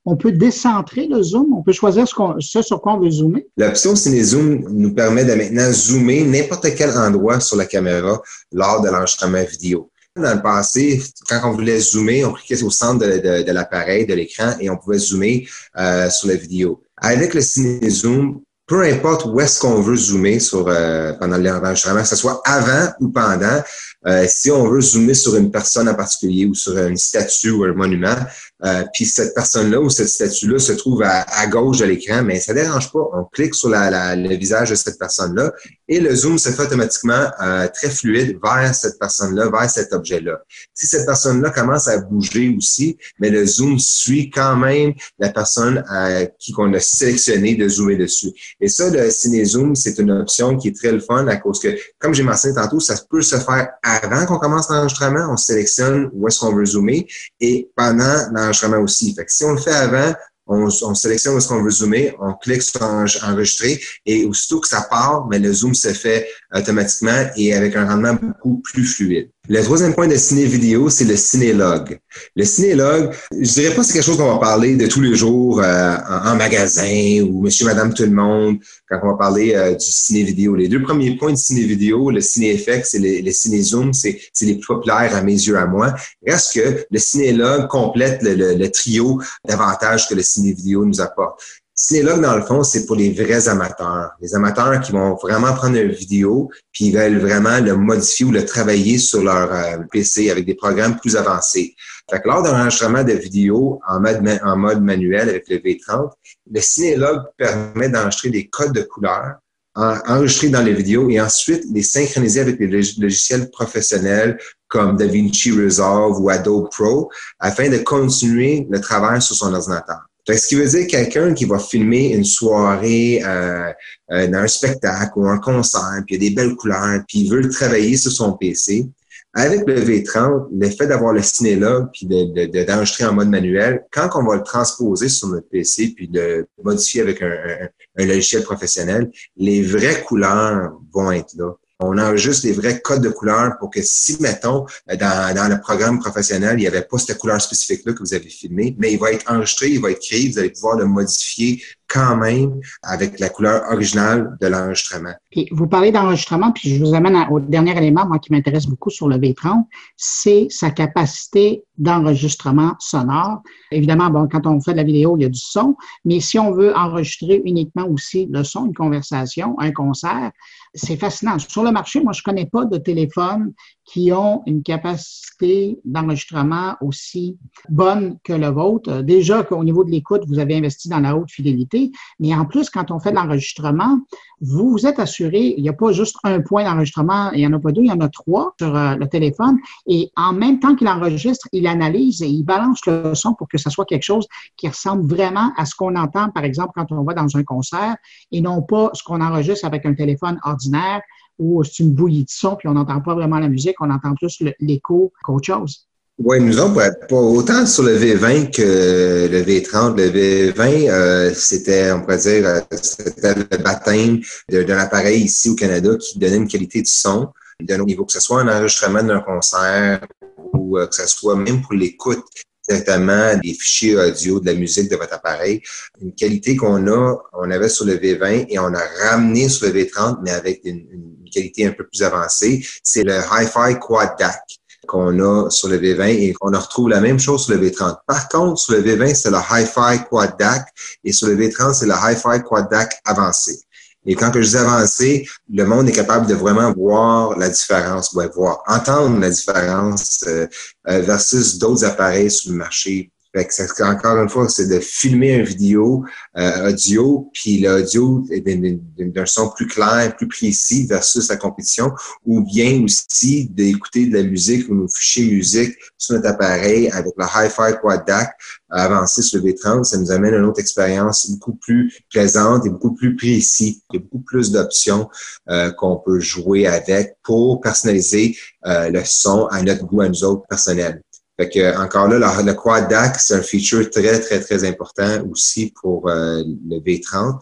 on peut décentrer le zoom, on peut choisir ce, sur quoi on veut zoomer. L'option Ciné-Zoom nous permet de maintenant zoomer n'importe quel endroit sur la caméra lors de l'enregistrement vidéo. Dans le passé, quand on voulait zoomer, on cliquait au centre de, l'appareil, de l'écran, et on pouvait zoomer euh, sur la vidéo. Avec le Ciné-Zoom, peu importe où est-ce qu'on veut zoomer sur, euh, pendant l'enregistrement, que ce soit avant ou pendant, euh, si on veut zoomer sur une personne en particulier ou sur une statue ou un monument, euh, puis cette personne-là ou cette statue-là se trouve à, gauche de l'écran, mais ça dérange pas. On clique sur la, le visage de cette personne-là et le zoom se fait automatiquement euh, très fluide vers cette personne-là, vers cet objet-là. Si cette personne-là commence à bouger aussi, mais le zoom suit quand même la personne euh, qui qu'on a sélectionné de zoomer dessus. Et ça, le ciné-zoom, c'est une option qui est très le fun à cause que, comme j'ai mentionné tantôt, ça peut se faire avant qu'on commence l'enregistrement. On sélectionne où est-ce qu'on veut zoomer et pendant l'enregistrement aussi. Fait que si on le fait avant, on, sélectionne est-ce qu'on veut zoomer, on clique sur enregistrer et aussitôt que ça part, mais le zoom se fait automatiquement et avec un rendement beaucoup plus fluide. Le troisième point de ciné vidéo, c'est le cinélog. Le cinélog, je dirais pas c'est quelque chose qu'on va parler de tous les jours euh, en, magasin ou monsieur, madame, tout le monde quand on va parler euh, du ciné vidéo. Les deux premiers points de ciné vidéo, le ciné FX et le, le ciné zoom, c'est les plus populaires à mes yeux à moi. Reste que le cinélog complète le, trio d'avantages que le ciné vidéo nous apporte. Cinélogue, dans le fond, c'est pour les vrais amateurs. Les amateurs qui vont vraiment prendre une vidéo puis ils veulent vraiment le modifier ou le travailler sur leur euh, PC avec des programmes plus avancés. Fait que lors d'un enregistrement de vidéo en mode, en mode manuel avec le V30, le Cinélogue permet d'enregistrer des codes de couleurs enregistrer dans les vidéos et ensuite les synchroniser avec les logiciels professionnels comme DaVinci Resolve ou Adobe Pro afin de continuer le travail sur son ordinateur. Ce qui veut dire quelqu'un qui va filmer une soirée euh, euh, dans un spectacle ou un concert, puis il y a des belles couleurs, puis il veut travailler sur son PC. Avec le V30, le fait d'avoir le cinélogue puis d'enregistrer de, en mode manuel, quand on va le transposer sur notre PC puis de modifier avec un logiciel professionnel, les vraies couleurs vont être là. On juste des vrais codes de couleurs pour que si, mettons, dans, dans le programme professionnel, il n'y avait pas cette couleur spécifique-là que vous avez filmé, mais il va être enregistré, il va être créé, vous allez pouvoir le modifier quand même avec la couleur originale de l'enregistrement. Puis vous parlez d'enregistrement, puis je vous amène au dernier élément, moi, qui m'intéresse beaucoup sur le V30, c'est sa capacité d'enregistrement sonore. Évidemment, bon, quand on fait de la vidéo, il y a du son, mais si on veut enregistrer uniquement aussi le son, une conversation, un concert, c'est fascinant. Sur le marché, moi, je connais pas de téléphone qui ont une capacité d'enregistrement aussi bonne que le vôtre. Déjà qu'au niveau de l'écoute, vous avez investi dans la haute fidélité, mais en plus, quand on fait de l'enregistrement, vous vous êtes assuré, il n'y a pas juste un point d'enregistrement, il n'y en a pas deux, il y en a trois sur euh, le téléphone, et en même temps qu'il enregistre, il analyse et il balance le son pour que ce soit quelque chose qui ressemble vraiment à ce qu'on entend, par exemple, quand on va dans un concert, et non pas ce qu'on enregistre avec un téléphone ordinaire ou c'est une bouillie de son, puis on n'entend pas vraiment la musique, on entend plus l'écho qu'autre chose. Oui, nous autres, pas autant sur le V20 que le V30. Le V20, euh, c'était, on pourrait dire, euh, c'était le baptême d'un appareil ici au Canada qui donnait une qualité de son d'un autre niveau, que ce soit un enregistrement d'un concert ou euh, que ce soit même pour l'écoute directement des fichiers audio de la musique de votre appareil. Une qualité qu'on a, on avait sur le V20 et on a ramené sur le V30, mais avec une, une qualité un peu plus avancée, c'est le Hi-Fi Quad DAC qu'on a sur le V20 et qu'on retrouve la même chose sur le V30. Par contre, sur le V20, c'est le Hi-Fi Quad DAC et sur le V30, c'est le Hi-Fi Quad DAC avancé. Et quand que je dis avancé, le monde est capable de vraiment voir la différence, voir, entendre la différence euh, euh, versus d'autres appareils sur le marché fait que encore une fois, c'est de filmer une vidéo euh, audio, puis l'audio est d'un son plus clair, plus précis versus la compétition, ou bien aussi d'écouter de la musique ou nos fichiers musique sur notre appareil avec le Hi-Fi Quad DAC avancé sur le V30, ça nous amène à une autre expérience beaucoup plus plaisante et beaucoup plus précis. Il y a beaucoup plus d'options euh, qu'on peut jouer avec pour personnaliser euh, le son à notre goût, à nous autres personnels. Fait que, encore là, le, quad DAC, c'est un feature très, très, très important aussi pour euh, le V30.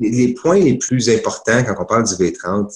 Les, points les plus importants quand on parle du V30,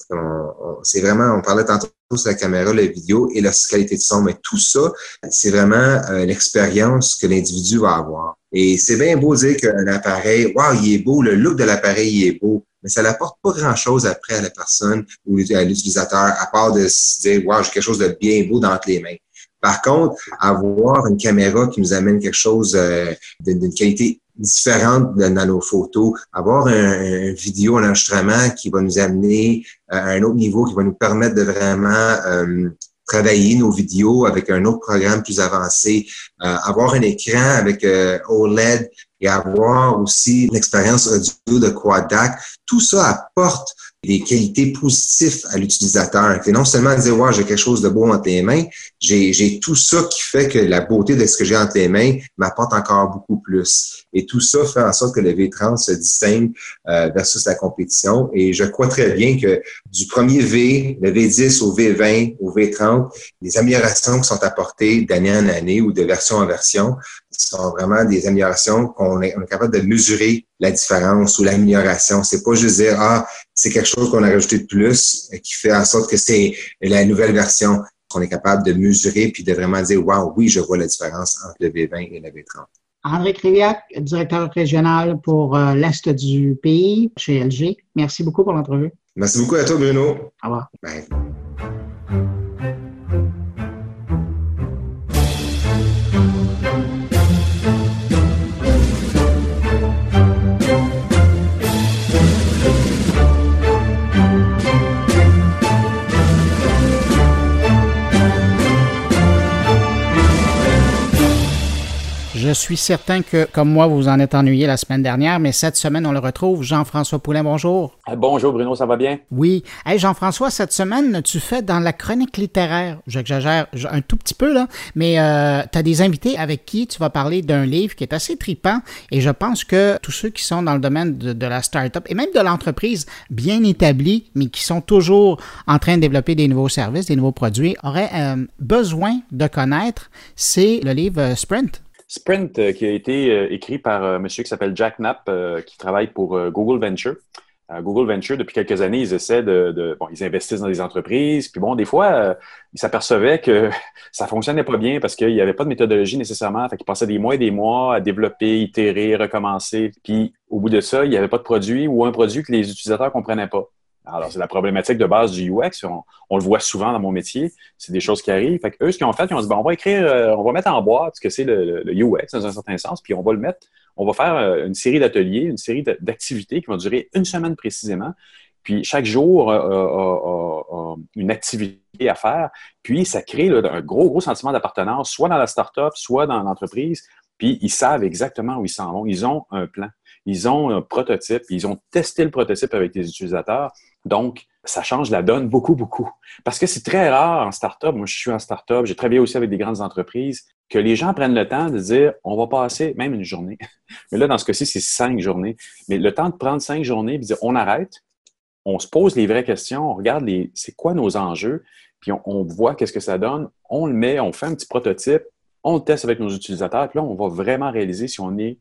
c'est vraiment, on parlait tantôt sur la caméra, la vidéo et la qualité de son, mais tout ça, c'est vraiment euh, l'expérience que l'individu va avoir. Et c'est bien beau dire qu'un appareil, wow, il est beau, le look de l'appareil, il est beau, mais ça n'apporte pas grand-chose après à la personne ou à l'utilisateur, à part de se dire, wow, j'ai quelque chose de bien beau dans les mains. Par contre, avoir une caméra qui nous amène quelque chose euh, d'une qualité différente dans nos photos, avoir un, vidéo, un enregistrement qui va nous amener à un autre niveau, qui va nous permettre de vraiment euh, travailler nos vidéos avec un autre programme plus avancé, euh, avoir un écran avec OLED et avoir aussi l'expérience audio de Quad DAC, tout ça apporte des qualités positives à l'utilisateur. C'est non seulement dire, ouais, j'ai quelque chose de beau entre les mains, j'ai tout ça qui fait que la beauté de ce que j'ai entre les mains m'apporte encore beaucoup plus. Et tout ça fait en sorte que le V30 se distingue euh, versus la compétition. Et je crois très bien que du premier V, le V10 au V20, au V30, les améliorations qui sont apportées d'année en année ou de version en version, sont vraiment des améliorations qu'on est, on est capable de mesurer la différence ou l'amélioration. C'est pas juste dire, ah, c'est quelque chose qu'on a rajouté de plus qui fait en sorte que c'est la nouvelle version qu'on est capable de mesurer puis de vraiment dire, wow, oui, je vois la différence entre le V20 et le V30. André Kriviak, directeur régional pour euh, l'Est du pays chez LG. Merci beaucoup pour l'entrevue. Merci beaucoup à toi, Bruno. Au revoir. Je suis certain que, comme moi, vous en êtes ennuyé la semaine dernière, mais cette semaine, on le retrouve. Jean-François Poulain, bonjour. Ah, bonjour Bruno, ça va bien? Oui. Hey, Jean-François, cette semaine, tu fais dans la chronique littéraire, j'exagère un tout petit peu, là, mais euh, tu as des invités avec qui tu vas parler d'un livre qui est assez tripant et je pense que tous ceux qui sont dans le domaine de, la start-up et même de l'entreprise bien établie, mais qui sont toujours en train de développer des nouveaux services, des nouveaux produits, auraient euh, besoin de connaître, c'est le livre Sprint. Sprint, euh, qui a été euh, écrit par un monsieur qui s'appelle Jack Knapp, euh, qui travaille pour Google Venture. Google Venture, depuis quelques années, ils essaient de, bon, ils investissent dans des entreprises. Puis bon, des fois, ils s'apercevaient que ça fonctionnait pas bien parce qu'il n'y avait pas de méthodologie nécessairement. Fait qu'ils passaient des mois et des mois à développer, itérer, recommencer. Puis au bout de ça, il n'y avait pas de produit ou un produit que les utilisateurs comprenaient pas. Alors, c'est la problématique de base du UX. On, le voit souvent dans mon métier. C'est des choses qui arrivent. Eux, ce qu'ils ont fait, ils ont dit, on va écrire, euh, on va mettre en boîte ce que c'est le, UX dans un certain sens, puis on va le mettre, on va faire euh, une série d'ateliers, une série d'activités qui vont durer une semaine précisément. Puis chaque jour a, une activité à faire. Puis ça crée un gros, gros sentiment d'appartenance, soit dans la startup, soit dans l'entreprise. Puis ils savent exactement où ils s'en vont. Ils ont un plan. Ils ont un prototype. Ils ont testé le prototype avec les utilisateurs. Donc, ça change la donne beaucoup, beaucoup. Parce que c'est très rare en startup. Moi, je suis en startup, j'ai travaillé aussi avec des grandes entreprises, que les gens prennent le temps de dire on va passer même une journée. Mais là, dans ce cas-ci, c'est cinq journées. Mais le temps de prendre cinq journées et de dire on arrête, on se pose les vraies questions, on regarde c'est quoi nos enjeux, puis on, on voit qu'est-ce que ça donne, on le met, on fait un petit prototype, on le teste avec nos utilisateurs, puis là, on va vraiment réaliser si on est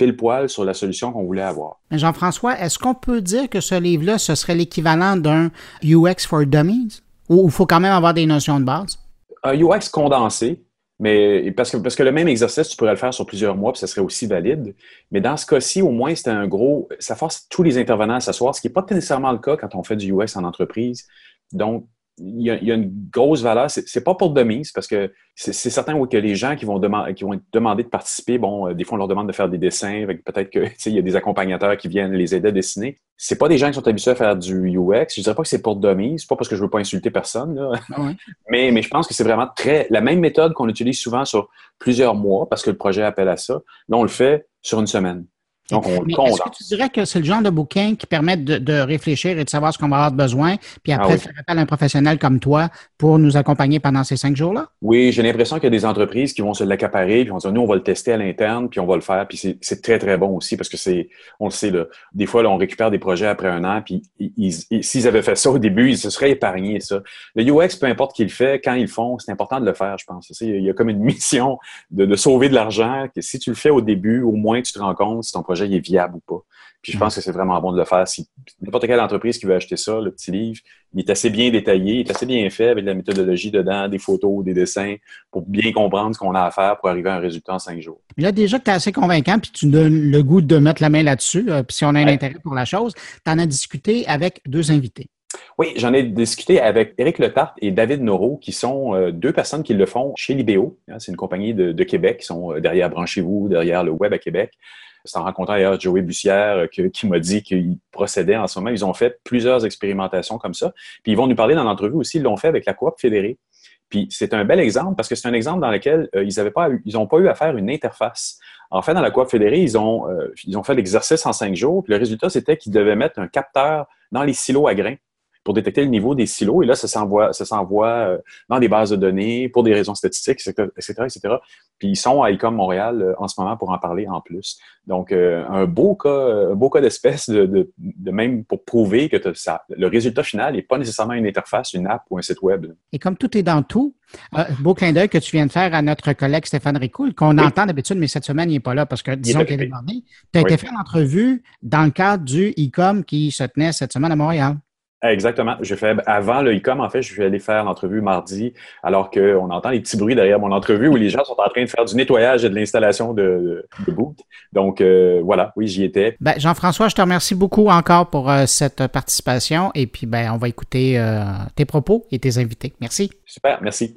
pile poil sur la solution qu'on voulait avoir. Jean-François, est-ce qu'on peut dire que ce livre-là, ce serait l'équivalent d'un UX for Dummies? Ou il faut quand même avoir des notions de base? Un UX condensé, mais parce que, parce que le même exercice, tu pourrais le faire sur plusieurs mois, puis ça serait aussi valide. Mais dans ce cas-ci, au moins, c'est un gros. Ça force tous les intervenants à s'asseoir, ce qui n'est pas nécessairement le cas quand on fait du UX en entreprise. Donc, il y, a, une grosse valeur. C'est pas pour de mise parce que c'est certain que les gens qui vont, demander, qui vont demander de participer, bon, euh, des fois, on leur demande de faire des dessins. Peut-être qu'il y a des accompagnateurs qui viennent les aider à dessiner. C'est pas des gens qui sont habitués à faire du UX. Je dirais pas que c'est pour de mise. C'est pas parce que je veux pas insulter personne. Ah mais, mais je pense que c'est vraiment très la même méthode qu'on utilise souvent sur plusieurs mois parce que le projet appelle à ça. Là, on le fait sur une semaine. Donc, on Est-ce que tu dirais que c'est le genre de bouquin qui permet de, réfléchir et de savoir ce qu'on va avoir besoin, puis après ah faire appel à un professionnel comme toi pour nous accompagner pendant ces cinq jours-là? Oui, j'ai l'impression qu'il y a des entreprises qui vont se l'accaparer, puis vont dire, nous, on va le tester à l'interne, puis on va le faire, puis c'est très, très bon aussi, parce que c'est, on le sait, là, des fois, là, on récupère des projets après un an, puis s'ils avaient fait ça au début, ils se seraient épargnés ça. Le UX, peu importe qui le fait, quand ils le font, c'est important de le faire, je pense. Il y a comme une mission de, de sauver de l'argent, que si tu le fais au début, au moins, tu te rends compte si ton projet est viable ou pas. Puis je pense que c'est vraiment bon de le faire. Si n'importe quelle entreprise qui veut acheter ça, le petit livre, il est assez bien détaillé, il est assez bien fait avec de la méthodologie dedans, des photos, des dessins, pour bien comprendre ce qu'on a à faire pour arriver à un résultat en cinq jours. Là, déjà que tu es assez convaincant, puis tu donnes le goût de mettre la main là-dessus, euh, puis si on a un intérêt pour la chose, tu en as discuté avec deux invités. Oui, j'en ai discuté avec Éric Letarte et David Noro, qui sont euh, deux personnes qui le font chez Libéo. Hein, c'est une compagnie de, de Québec qui sont euh, derrière Branchez-vous, derrière le web à Québec. C'est en rencontrant d'ailleurs Joey Bussière euh, qui m'a dit qu'il procédait en ce moment. Ils ont fait plusieurs expérimentations comme ça. Puis ils vont nous parler dans l'entrevue aussi, ils l'ont fait avec la coop fédérée. Puis c'est un bel exemple parce que c'est un exemple dans lequel euh, ils n'avaient pas, n'ont pas eu à faire une interface. En fait, dans la coop fédérée, ils ont, euh, ils ont fait l'exercice en cinq jours. Puis le résultat, c'était qu'ils devaient mettre un capteur dans les silos à grains pour détecter le niveau des silos. Et là, ça s'envoie, ça s'envoie euh, dans des bases de données pour des raisons statistiques, etc., etc. Puis ils sont à ICOM Montréal euh, en ce moment pour en parler en plus. Donc, euh, un beau cas, un beau cas d'espèce de, de, de, même pour prouver que ça, le résultat final n'est pas nécessairement une interface, une app ou un site web. Et comme tout est dans tout, euh, beau clin d'œil que tu viens de faire à notre collègue Stéphane Ricoul, qu'on entend d'habitude, mais cette semaine, il n'est pas là parce que disons qu'il est demandé. Tu as été fait l'entrevue dans le cadre du e-com qui se tenait cette semaine à Montréal. Exactement. J'ai fait avant le e-com, en fait, je suis allé faire l'entrevue mardi, alors qu'on entend les petits bruits derrière mon entrevue où les gens sont en train de faire du nettoyage et de l'installation de, de, boot. Donc euh, voilà, oui, j'y étais. Ben, Jean-François, je te remercie beaucoup encore pour euh, cette participation et puis ben on va écouter euh, tes propos et tes invités. Merci. Super, merci.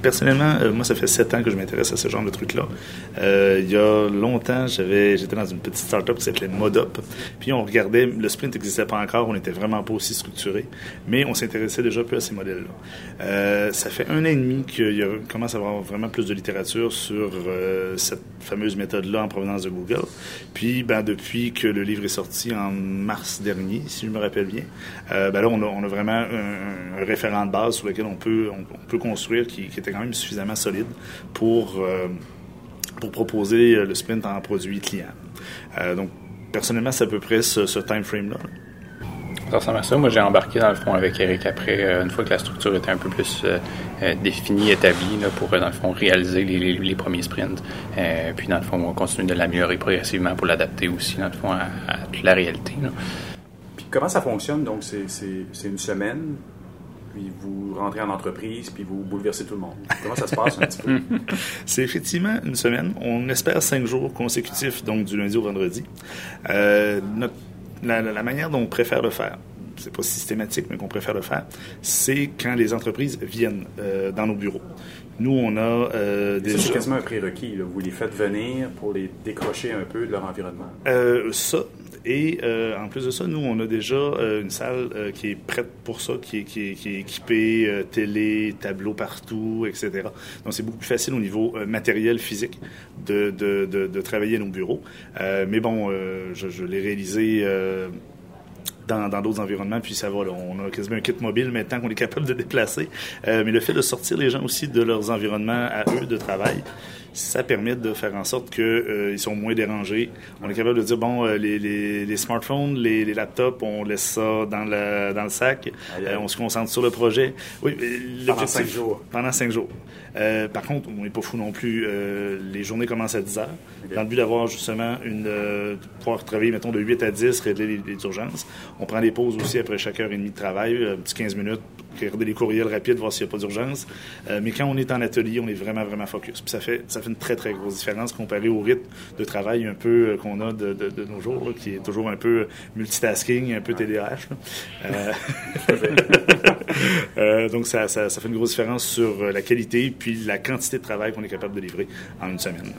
Personnellement, euh, moi, ça fait sept ans que je m'intéresse à ce genre de trucs-là. Euh, il y a longtemps, j'avais, j'étais dans une petite start-up qui s'appelait Modop. Puis on regardait, le sprint n'existait pas encore, on n'était vraiment pas aussi structuré, mais on s'intéressait déjà peu à ces modèles-là. Euh, ça fait un an et demi qu'il commence à avoir vraiment plus de littérature sur cette fameuse méthode-là en provenance de Google. Puis, ben, depuis que le livre est sorti en mars dernier, si je me rappelle bien, ben là, on a, vraiment un, référent de base sur lequel on peut, on, peut construire était quand même suffisamment solide pour, euh, pour proposer le sprint en produit client. Euh, donc, personnellement, c'est à peu près ce, ce time frame-là. Ça ressemble à ça. Moi, j'ai embarqué dans le fond avec Eric après, euh, une fois que la structure était un peu plus euh, définie, établie, là, pour, dans le fond, réaliser les, les, les premiers sprints. Euh, puis, dans le fond, on continue de l'améliorer progressivement pour l'adapter aussi, dans le fond, à, à toute la réalité. Là. Puis, comment ça fonctionne? Donc, c'est une semaine? Puis vous rentrez en entreprise, puis vous bouleversez tout le monde. Comment ça se passe un petit peu? C'est effectivement une semaine. On espère cinq jours consécutifs, donc du lundi au vendredi. Euh, notre, la, la, manière dont on préfère le faire, c'est pas systématique, mais qu'on préfère le faire, c'est quand les entreprises viennent euh, dans nos bureaux. Nous, on a euh, déjà... C'est quasiment un prérequis. Là. Vous les faites venir pour les décrocher un peu de leur environnement. Euh, ça, et euh, en plus de ça, nous, on a déjà euh, une salle euh, qui est prête pour ça, qui est, qui est, qui est équipée, euh, télé, tableau partout, etc. Donc, c'est beaucoup plus facile au niveau euh, matériel, physique, de, de, de, de, travailler à nos bureaux. mais bon, je, je l'ai réalisé dans d'autres environnements, puis ça va. Là, on a quasiment un kit mobile maintenant qu'on est capable de déplacer. Euh, mais le fait de sortir les gens aussi de leurs environnements à eux de travail, ça permet de faire en sorte qu'ils euh, sont moins dérangés. On est capable de dire, bon, euh, les, les, les, smartphones, les, les, laptops, on laisse ça dans, la, dans le sac. Euh, on se concentre sur le projet. Oui, pendant cinq jours. Pendant cinq jours. Euh, par contre, on n'est pas fou non plus. Euh, les journées commencent à 10 heures. Okay. Dans le but d'avoir justement une. Euh, pouvoir travailler, mettons, de 8 à 10, régler les, les, urgences. On prend des pauses aussi après chaque heure et demie de travail, un petit 15 minutes, regarder les courriels rapides, voir s'il n'y a pas d'urgence. mais quand on est en atelier, on est vraiment, vraiment focus. Puis ça fait, ça fait une très, très grosse différence comparé au rythme de travail un peu qu'on a de, de, de nos jours, là, qui est toujours un peu multitasking, un peu TDAH. donc ça, ça, ça fait une grosse différence sur la qualité puis la quantité de travail qu'on est capable de livrer en une semaine.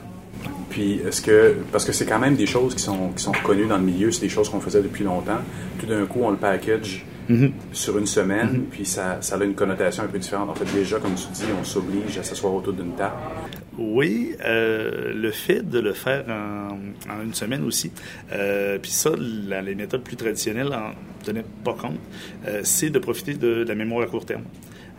Puis, est-ce que, parce que c'est quand même des choses qui sont, qui sont reconnues dans le milieu, c'est des choses qu'on faisait depuis longtemps. Tout d'un coup, on le package mm -hmm. sur une semaine, mm -hmm. puis ça, ça a une connotation un peu différente. En fait, déjà, comme tu dis, on s'oblige à s'asseoir autour d'une table. Oui, euh, le fait de le faire en, en une semaine aussi, euh, puis ça, la, les méthodes plus traditionnelles en tenaient pas compte, euh, c'est de profiter de, de la mémoire à court terme.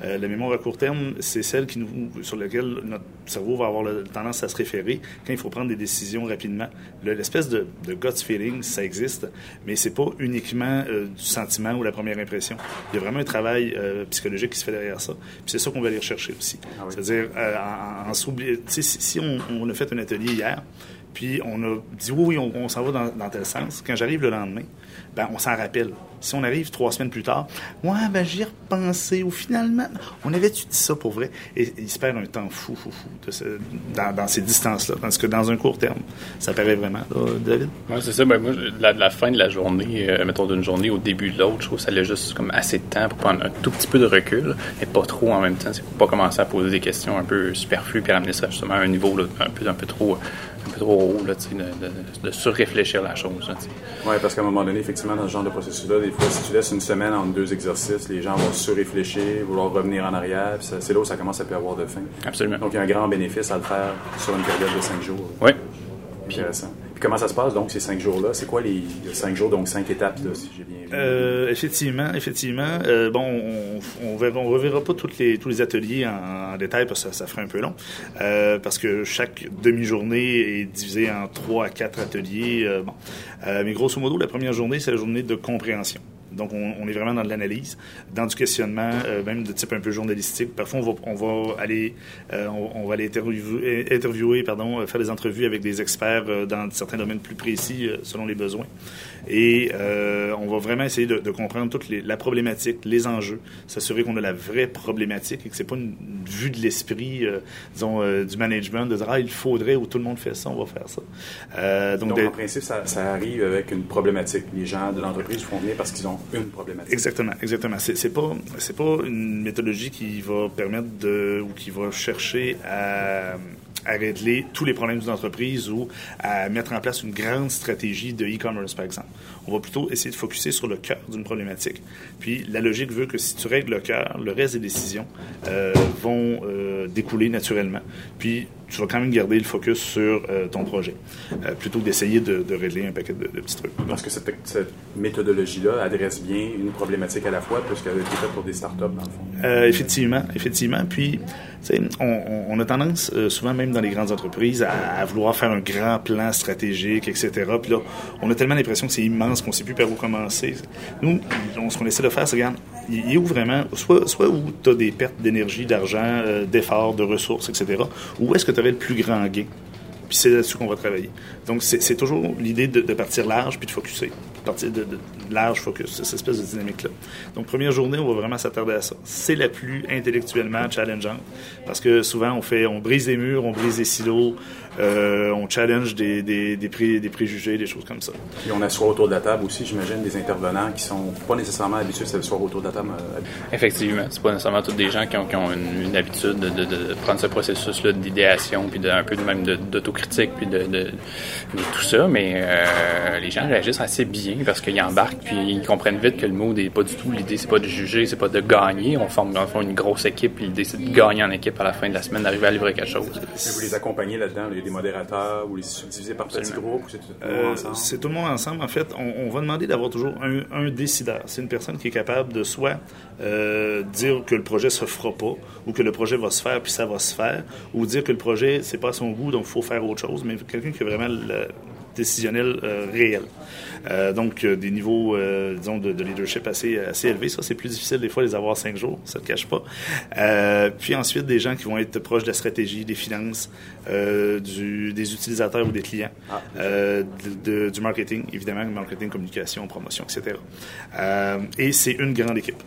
Euh, la mémoire à court terme, c'est celle qui nous, sur laquelle notre cerveau va avoir la tendance à se référer quand il faut prendre des décisions rapidement. L'espèce de, de gut feeling, ça existe, mais c'est pas uniquement euh, du sentiment ou la première impression. Il y a vraiment un travail euh, psychologique qui se fait derrière ça. C'est ça qu'on va aller rechercher aussi. Ah oui. C'est-à-dire, euh, en, en s'oubliant, si, si on, on, a fait un atelier hier, puis on a dit oui, oui, on, on s'en va dans, dans, tel sens. Quand j'arrive le lendemain, ben, on s'en rappelle. Si on arrive trois semaines plus tard, ouais, ben, j'y repensé, ou finalement, on avait-tu dit ça pour vrai? Et, il se perd un temps fou, fou, fou dans, ces distances-là. Tandis que dans un court terme, ça paraît vraiment, David? Oui, c'est ça. Ben, moi, la, fin de la journée, euh, mettons d'une journée au début de l'autre, je trouve que ça laisse juste comme assez de temps pour prendre un tout petit peu de recul, mais pas trop en même temps. C'est pour pas commencer à poser des questions un peu superflues puis ramener ça justement à un niveau un peu, un peu trop un peu trop haut, là, de, de, de surréfléchir la chose. Oui, parce qu'à un moment donné, effectivement, dans ce genre de processus-là, des fois, si tu laisses une semaine entre deux exercices, les gens vont surréfléchir, vouloir revenir en arrière, puis c'est là où ça commence à plus avoir de fin. Absolument. Donc, il y a un grand bénéfice à le faire sur une période de cinq jours. Oui. Intéressant. Puis comment ça se passe, donc, ces cinq jours-là? C'est quoi les, cinq jours, donc cinq étapes, si j'ai bien vu? Euh, effectivement, effectivement. Euh, bon, on, on, on reverra pas les, tous les ateliers en, détail parce que ça, ça ferait un peu long. Euh, parce que chaque demi-journée est divisée en trois à quatre ateliers. bon. mais grosso modo, la première journée, c'est la journée de compréhension. Donc, on, est vraiment dans de l'analyse, dans du questionnement, euh, même de type un peu journalistique. Parfois, on va, on va aller, euh, on, va aller interviewer, interviewer, pardon, euh, faire des entrevues avec des experts dans certains domaines plus précis selon les besoins. Et on va vraiment essayer de, comprendre toute les, la problématique, les enjeux, s'assurer qu'on a la vraie problématique et que c'est pas une, vue de l'esprit, disons, du management, de dire ah il faudrait ou tout le monde fait ça, on va faire ça. donc, en principe, ça, ça, arrive avec une problématique. Les gens de l'entreprise font venir parce qu'ils ont Exactement, exactement. C'est, c'est pas une méthodologie qui va permettre de ou qui va chercher à régler tous les problèmes d'une entreprise ou à mettre en place une grande stratégie de e-commerce, par exemple. On va plutôt essayer de focuser sur le cœur d'une problématique. Puis la logique veut que si tu règles le cœur, le reste des décisions euh, vont euh, découler naturellement. Puis tu vas quand même garder le focus sur euh, ton projet, plutôt que d'essayer de, régler un paquet de, petits trucs. Parce que cette, cette méthodologie-là adresse bien une problématique à la fois, puisqu'elle a été faite pour des startups, dans le fond. Effectivement, effectivement. Puis, on, on, a tendance, souvent même dans les grandes entreprises, à, vouloir faire un grand plan stratégique, etc. Puis là, on a tellement l'impression que c'est immense qu'on ne sait plus par où commencer. Nous, ce qu'on essaie de faire, c'est, regarde, il est où vraiment, soit, soit où tu as des pertes d'énergie, d'argent, d'efforts, de ressources, etc., ou est-ce que tu aurais le plus grand gain. Puis c'est là-dessus qu'on va travailler. Donc, c'est toujours l'idée de, partir large puis de focuser. Partir de, de, large focus, cette espèce de dynamique-là. Donc, première journée, on va vraiment s'attarder à ça. C'est la plus intellectuellement challengeante parce que souvent, on fait, on brise des murs, on brise des silos, euh, on challenge des, des, des, des, préjugés, des choses comme ça. Et on assoit autour de la table aussi, j'imagine, des intervenants qui sont pas nécessairement habitués à s'asseoir autour de la table. Euh, Effectivement, c'est pas nécessairement tous des gens qui ont, qui ont une, habitude de, de, de, prendre ce processus-là d'idéation, puis de, un peu même d'autocritique, puis de, de, tout ça, mais euh, les gens réagissent assez bien parce qu'ils embarquent, puis ils comprennent vite que le mot n'est pas du tout, l'idée c'est pas de juger, c'est pas de gagner, on forme dans une grosse équipe, puis l'idée c'est de gagner en équipe à la fin de la semaine, d'arriver à livrer quelque chose. vous les accompagnez là-dedans, des modérateurs ou les subdiviser par petits groupes c'est tout le monde euh, ensemble? C'est tout le monde ensemble. En fait, on, va demander d'avoir toujours un, décideur. C'est une personne qui est capable de soit euh, dire que le projet se fera pas ou que le projet va se faire puis ça va se faire ou dire que le projet c'est pas à son goût donc il faut faire autre chose mais quelqu'un qui a vraiment le, décisionnel euh, réel. Euh, donc, euh, des niveaux, disons, de, leadership assez, assez élevés. Ça, c'est plus difficile des fois de les avoir cinq jours, ça ne te cache pas. puis ensuite, des gens qui vont être proches de la stratégie, des finances, du, des utilisateurs ou des clients, ah. de, du marketing, évidemment, marketing, communication, promotion, etc. et c'est une grande équipe.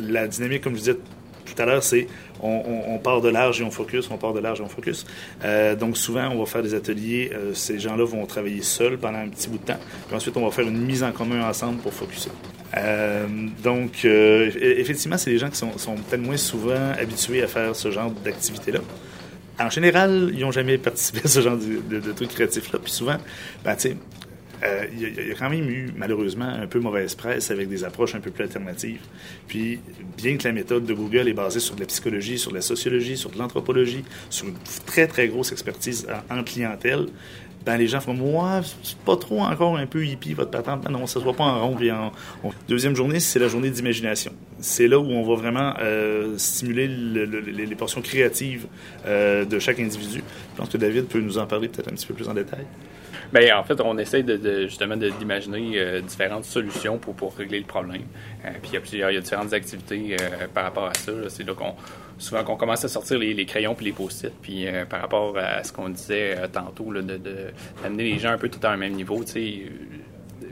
la dynamique, comme je disais tout à l'heure, c'est on, part de large et on focus, on part de large et on focus. Euh, donc souvent, on va faire des ateliers. Euh, ces gens-là vont travailler seuls pendant un petit bout de temps. Puis ensuite, on va faire une mise en commun ensemble pour focuser. Euh, donc, effectivement, c'est des gens qui sont, sont peut-être moins souvent habitués à faire ce genre d'activité-là. En général, ils n'ont jamais participé à ce genre de, de, de trucs créatifs-là. Puis souvent, ben, euh, il y, a quand même eu, malheureusement, un peu mauvaise presse avec des approches un peu plus alternatives. Puis, bien que la méthode de Google est basée sur de la psychologie, sur de la sociologie, sur de l'anthropologie, sur une très, très grosse expertise en, clientèle, ben les gens font moi c'est pas trop encore un peu hippie votre patente. Ben non ça se voit pas en rond en... deuxième journée c'est la journée d'imagination. C'est là où on va vraiment euh, stimuler les, portions créatives euh, de chaque individu. Je pense que David peut nous en parler peut-être un petit peu plus en détail Bien, en fait, on essaye de, justement d'imaginer euh, différentes solutions pour, pour régler le problème. Euh, puis il y a plusieurs, il y a différentes activités euh, par rapport à ça. C'est là qu'on souvent qu'on commence à sortir les, crayons puis les post-it. Puis par rapport à ce qu'on disait tantôt, là, de d'amener les gens un peu tout à un même niveau. Tu sais,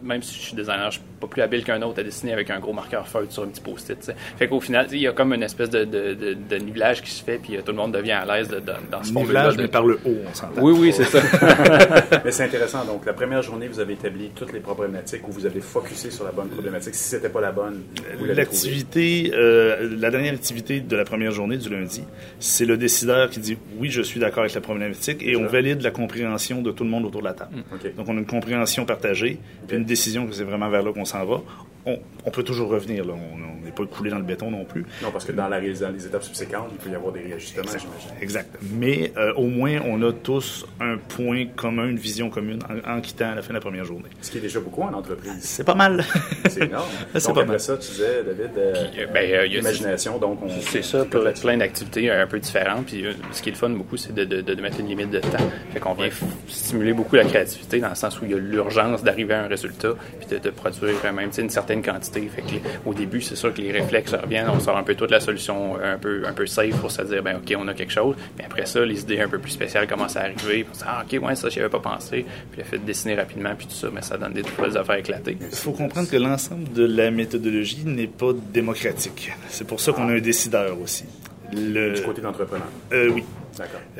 même si je suis designer, je suis pas plus habile qu'un autre à dessiner avec un gros marqueur feutre sur un petit post-it. Fait qu'au final, il y a comme une espèce de, de, de, nivelage qui se fait, puis euh, tout le monde devient à l'aise dans ce Nivelage, mais par le haut, on s'entend. Oui, oui, c'est ça. mais c'est intéressant. Donc, la première journée, vous avez établi toutes les problématiques ou vous avez focusé sur la bonne problématique. Si c'était pas la bonne, L'activité, euh, la dernière activité de la première journée, du lundi, c'est le décideur qui dit oui, je suis d'accord avec la problématique et on valide la compréhension de tout le monde autour de la table. Donc, on a une compréhension partagée, puis une décision que c'est vraiment vers là qu'on s'en va. On, peut toujours revenir. Là. On n'est pas coulé dans le béton non plus. Non, parce que dans, la, dans les étapes subséquentes, il peut y avoir des réajustements, j'imagine. Exact. Mais euh, au moins, on a tous un point commun, une vision commune en, quittant à la fin de la première journée. Ce qui est déjà beaucoup en entreprise. C'est pas mal. C'est énorme. C'est pas mal. ça, tu disais, David, euh, euh, ben, imagination, donc on... C'est ça, plein, plein d'activités un peu différentes. Puis ce qui est le fun beaucoup, c'est de, de, mettre une limite de temps. Fait qu'on vient stimuler beaucoup la créativité dans le sens où il y a l'urgence d'arriver à un résultat, puis de, de produire même une certaine quantité. Fait au début, c'est sûr que les réflexes reviennent, on sort un peu toute la solution un peu, un peu safe pour se dire, ben OK, on a quelque chose. Mais après ça, les idées un peu plus spéciales commencent à arriver. On se ah, OK, ouais, ça, j'y avais pas pensé. Puis le fait de dessiner rapidement, puis tout ça, mais ça donne des nouvelles affaires éclatées. Il faut comprendre que l'ensemble de la méthodologie n'est pas démocratique. C'est pour ça qu'on a un décideur aussi. Le... Du côté d'entrepreneur. Euh, oui.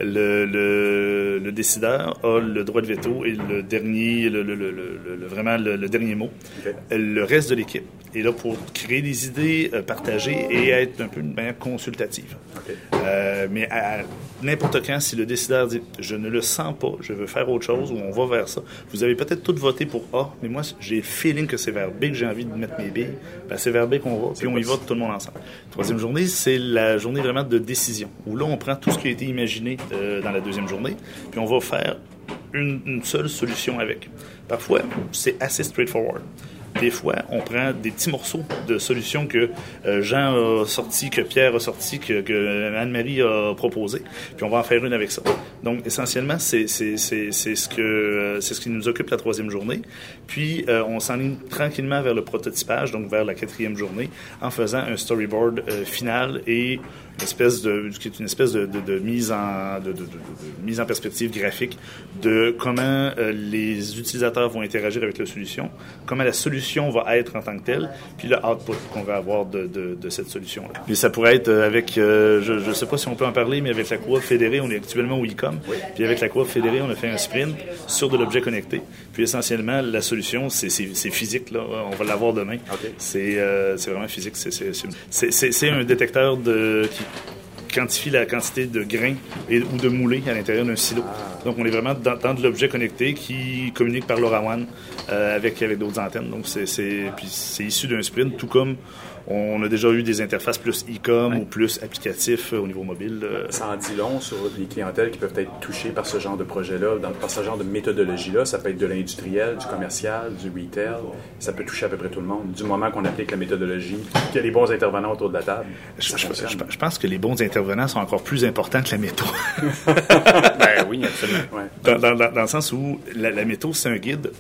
Le, le, le, décideur a le droit de veto et le dernier, le, vraiment le, dernier mot. Le reste de l'équipe est là pour créer des idées, euh, partager et être un peu une manière consultative. Euh, mais à n'importe quand, si le décideur dit je ne le sens pas, je veux faire autre chose ou on va vers ça, vous avez peut-être tout voté pour A, mais moi j'ai le feeling que c'est vers B que j'ai envie de mettre mes billes. Ben, c'est vers B qu'on va, puis on y va tout le monde ensemble. Troisième journée, c'est la journée vraiment de décision où là on prend tout ce qui a été imaginé euh, dans la deuxième journée, puis on va faire une, seule solution avec. Parfois, c'est assez straightforward des fois, on prend des petits morceaux de solutions que euh, Jean a sorti, que Pierre a sorti, que, Anne-Marie a proposé, puis on va en faire une avec ça. Donc, essentiellement, c'est ce euh, ce qui nous occupe la troisième journée. Puis, euh, on s'enligne tranquillement vers le prototypage, donc vers la quatrième journée, en faisant un storyboard final et espèce de, qui est une espèce de, de, mise en, de, mise en perspective graphique de comment les utilisateurs vont interagir avec la solution, comment la solution va être en tant que telle, puis le output qu'on va avoir de, de, cette solution-là. Mais ça pourrait être euh, avec, euh, je ne sais pas si on peut en parler, mais avec la coop fédérée, on est actuellement au e-com, puis avec la coop fédérée, on a fait un sprint sur de l'objet connecté. Puis essentiellement, la solution, c'est physique, là. on va l'avoir demain. Euh, c'est vraiment physique. C'est un détecteur de, qui quantifie la quantité de grains et, ou de moulés à l'intérieur d'un silo. Donc, on est vraiment dans, de l'objet connecté qui communique par LoRaWAN euh, avec, avec d'autres antennes. Donc, c'est issu d'un sprint, tout comme on a déjà eu des interfaces plus e-com ou plus applicatifs euh, au niveau mobile. Euh. Ça en dit long sur les clientèles qui peuvent être touchées par ce genre de projet-là, par ce genre de méthodologie-là. Ça peut être de l'industriel, du commercial, du retail. Ça peut toucher à peu près tout le monde. Du moment qu'on applique la méthodologie, qu'il y a les bons intervenants autour de la table. Je, pense que les bons intervenants sont encore plus importants que la méthode. ben oui, absolument. Dans, le sens où la, la méthode, c'est un guide.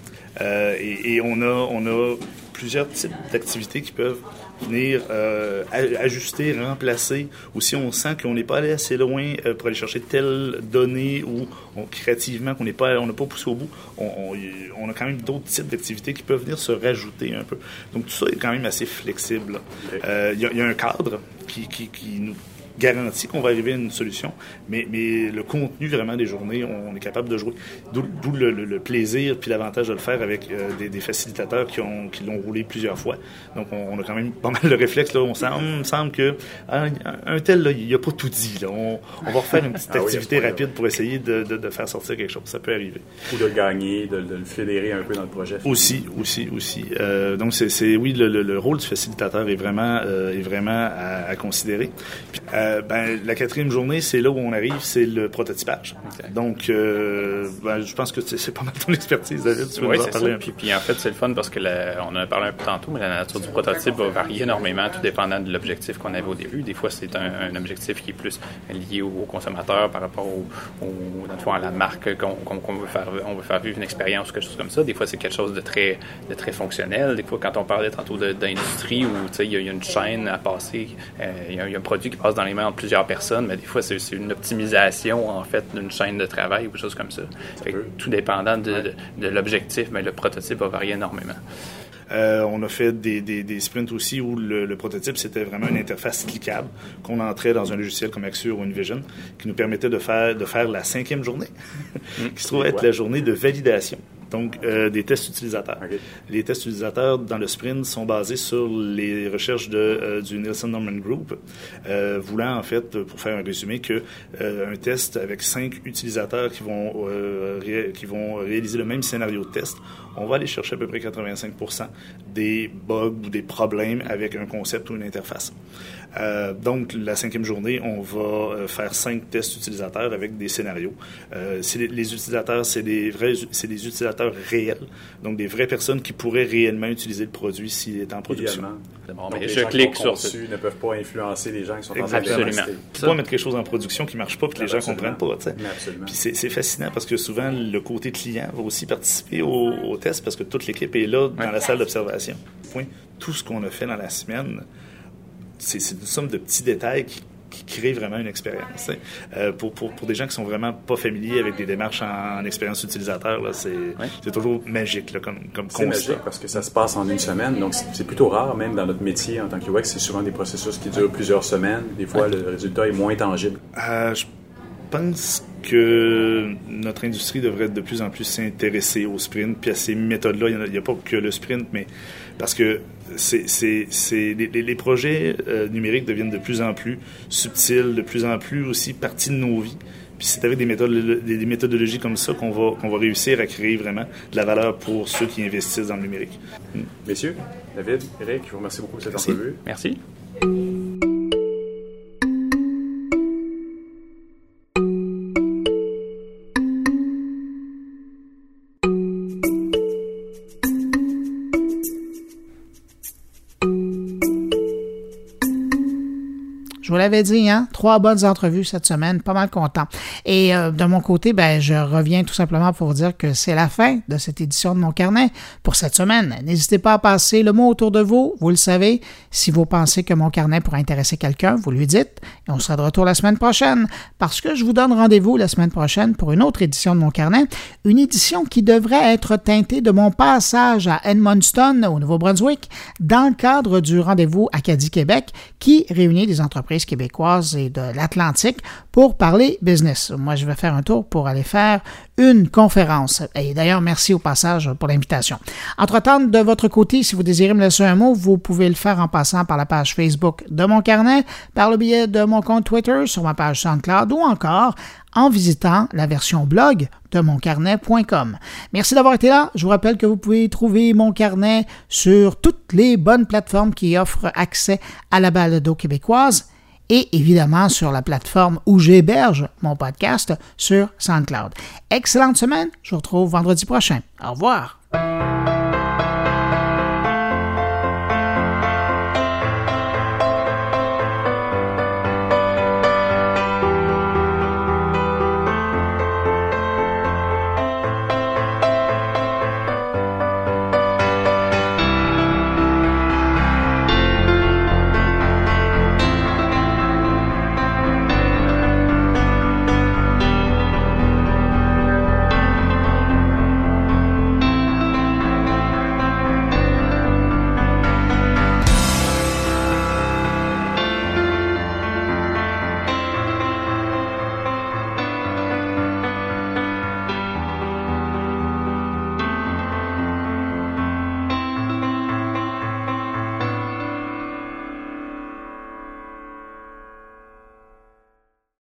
Euh, et, et on, a, on a plusieurs types d'activités qui peuvent venir euh, ajuster, remplacer, ou si on sent qu'on n'est pas allé assez loin euh, pour aller chercher telle donnée ou créativement qu'on n'est pas, on n'a pas poussé au bout, on, on, a quand même d'autres types d'activités qui peuvent venir se rajouter un peu. Donc tout ça est quand même assez flexible. Euh, il y, y, a un cadre qui, qui, qui nous garantie qu'on va arriver à une solution, mais, mais le contenu vraiment des journées, on est capable de jouer. D'où le, plaisir puis l'avantage de le faire avec euh, des, facilitateurs qui ont qui l'ont roulé plusieurs fois. Donc on, a quand même pas mal de réflexes là. On sent, me semble que ah, un tel là, il a pas tout dit. Là. On, on va refaire une petite ah activité rapide pour essayer de, de, faire sortir quelque chose. Ça peut arriver. Ou de gagner, de, le fédérer un peu dans le projet. Aussi, aussi, aussi. Euh, donc c'est oui le, rôle du facilitateur est vraiment euh, est vraiment à, à considérer. Puis, euh, ben, la quatrième journée, c'est là où on arrive, c'est le prototypage. Donc, euh, ben, je pense que c'est pas mal ton expertise, David. Tu oui, c'est ça. Puis, puis, en fait, c'est le fun parce que on en a parlé un peu tantôt, mais la nature du prototype va varier énormément, tout dépendant de l'objectif qu'on avait au début. Des fois, c'est un, objectif qui est plus lié au, consommateur par rapport au, au à la marque qu'on veut faire, on veut faire vivre une expérience ou quelque chose comme ça. Des fois, c'est quelque chose de très, de très fonctionnel. Des fois, quand on parlait tantôt d'industrie où il y, a une chaîne à passer, euh, il y, a un produit qui passe dans les de plusieurs personnes, mais des fois, c'est une optimisation, en fait, d'une chaîne de travail ou quelque chose comme ça. tout dépendant de, l'objectif, mais le prototype va varier énormément. Euh, on a fait des, des, sprints aussi où le, prototype, c'était vraiment une interface cliquable qu'on entrait dans un logiciel comme Axure ou InVision qui nous permettait de faire, de faire la cinquième journée, qui se trouve être la journée de validation. Donc, euh, des tests utilisateurs. Les tests utilisateurs dans le sprint sont basés sur les recherches de, euh, du Nielsen Norman Group, euh, voulant en fait, pour faire un résumé, que un test avec cinq utilisateurs qui vont, qui vont réaliser le même scénario de test, on va aller chercher à peu près 85% des bugs ou des problèmes avec un concept ou une interface. Euh, donc, la cinquième journée, on va euh, faire cinq tests utilisateurs avec des scénarios. Euh, les, les, utilisateurs, c'est des vrais, c'est des utilisateurs réels, donc des vraies personnes qui pourraient réellement utiliser le produit s'il est en production. Bon, mais je clique sur ne peuvent pas influencer les gens qui sont en train de Absolument. Tu peux mettre quelque chose en production qui marche pas, que les gens comprennent pas. Puis c'est fascinant parce que souvent le côté client va aussi participer au, au test parce que toute l'équipe est là dans la salle d'observation. Tout ce qu'on a fait dans la semaine c'est une somme de petits détails qui, créent vraiment une expérience. Euh, pour, pour, pour, des gens qui sont vraiment pas familiers avec des démarches en, expérience utilisateur, c'est toujours magique là, comme, comme C'est magique parce que ça se passe en une semaine, donc c'est plutôt rare, même dans notre métier en tant que UX, c'est souvent des processus qui durent plusieurs semaines. Des fois, le résultat est moins tangible. Euh, je pense que notre industrie devrait de plus en plus s'intéresser au sprint, puis à ces méthodes-là. Il n'y a, a, pas que le sprint, mais parce que c'est, les, projets euh, numériques deviennent de plus en plus subtils, de plus en plus aussi partie de nos vies. Puis c'est avec des, méthodes, des, méthodologies comme ça qu'on va, qu'on va réussir à créer vraiment de la valeur pour ceux qui investissent dans le numérique. Messieurs, David, Eric, je vous remercie beaucoup pour cette entrevue. Merci. L'avais dit, hein? Trois bonnes entrevues cette semaine, pas mal content. Et euh, de mon côté, ben, je reviens tout simplement pour vous dire que c'est la fin de cette édition de mon carnet pour cette semaine. N'hésitez pas à passer le mot autour de vous. Vous le savez, si vous pensez que mon carnet pourrait intéresser quelqu'un, vous lui dites. Et on sera de retour la semaine prochaine parce que je vous donne rendez-vous la semaine prochaine pour une autre édition de mon carnet. Une édition qui devrait être teintée de mon passage à Edmundston, au Nouveau-Brunswick, dans le cadre du rendez-vous Acadie-Québec qui réunit des entreprises québécoises et de l'Atlantique pour parler business. Moi, je vais faire un tour pour aller faire une conférence. Et d'ailleurs, merci au passage pour l'invitation. Entre-temps, de votre côté, si vous désirez me laisser un mot, vous pouvez le faire en passant par la page Facebook de mon carnet, par le biais de mon compte Twitter, sur ma page SoundCloud ou encore en visitant la version blog de moncarnet.com. Merci d'avoir été là. Je vous rappelle que vous pouvez trouver mon carnet sur toutes les bonnes plateformes qui offrent accès à la balado québécoise et évidemment sur la plateforme où j'héberge mon podcast sur SoundCloud. Excellente semaine. Je vous retrouve vendredi prochain. Au revoir.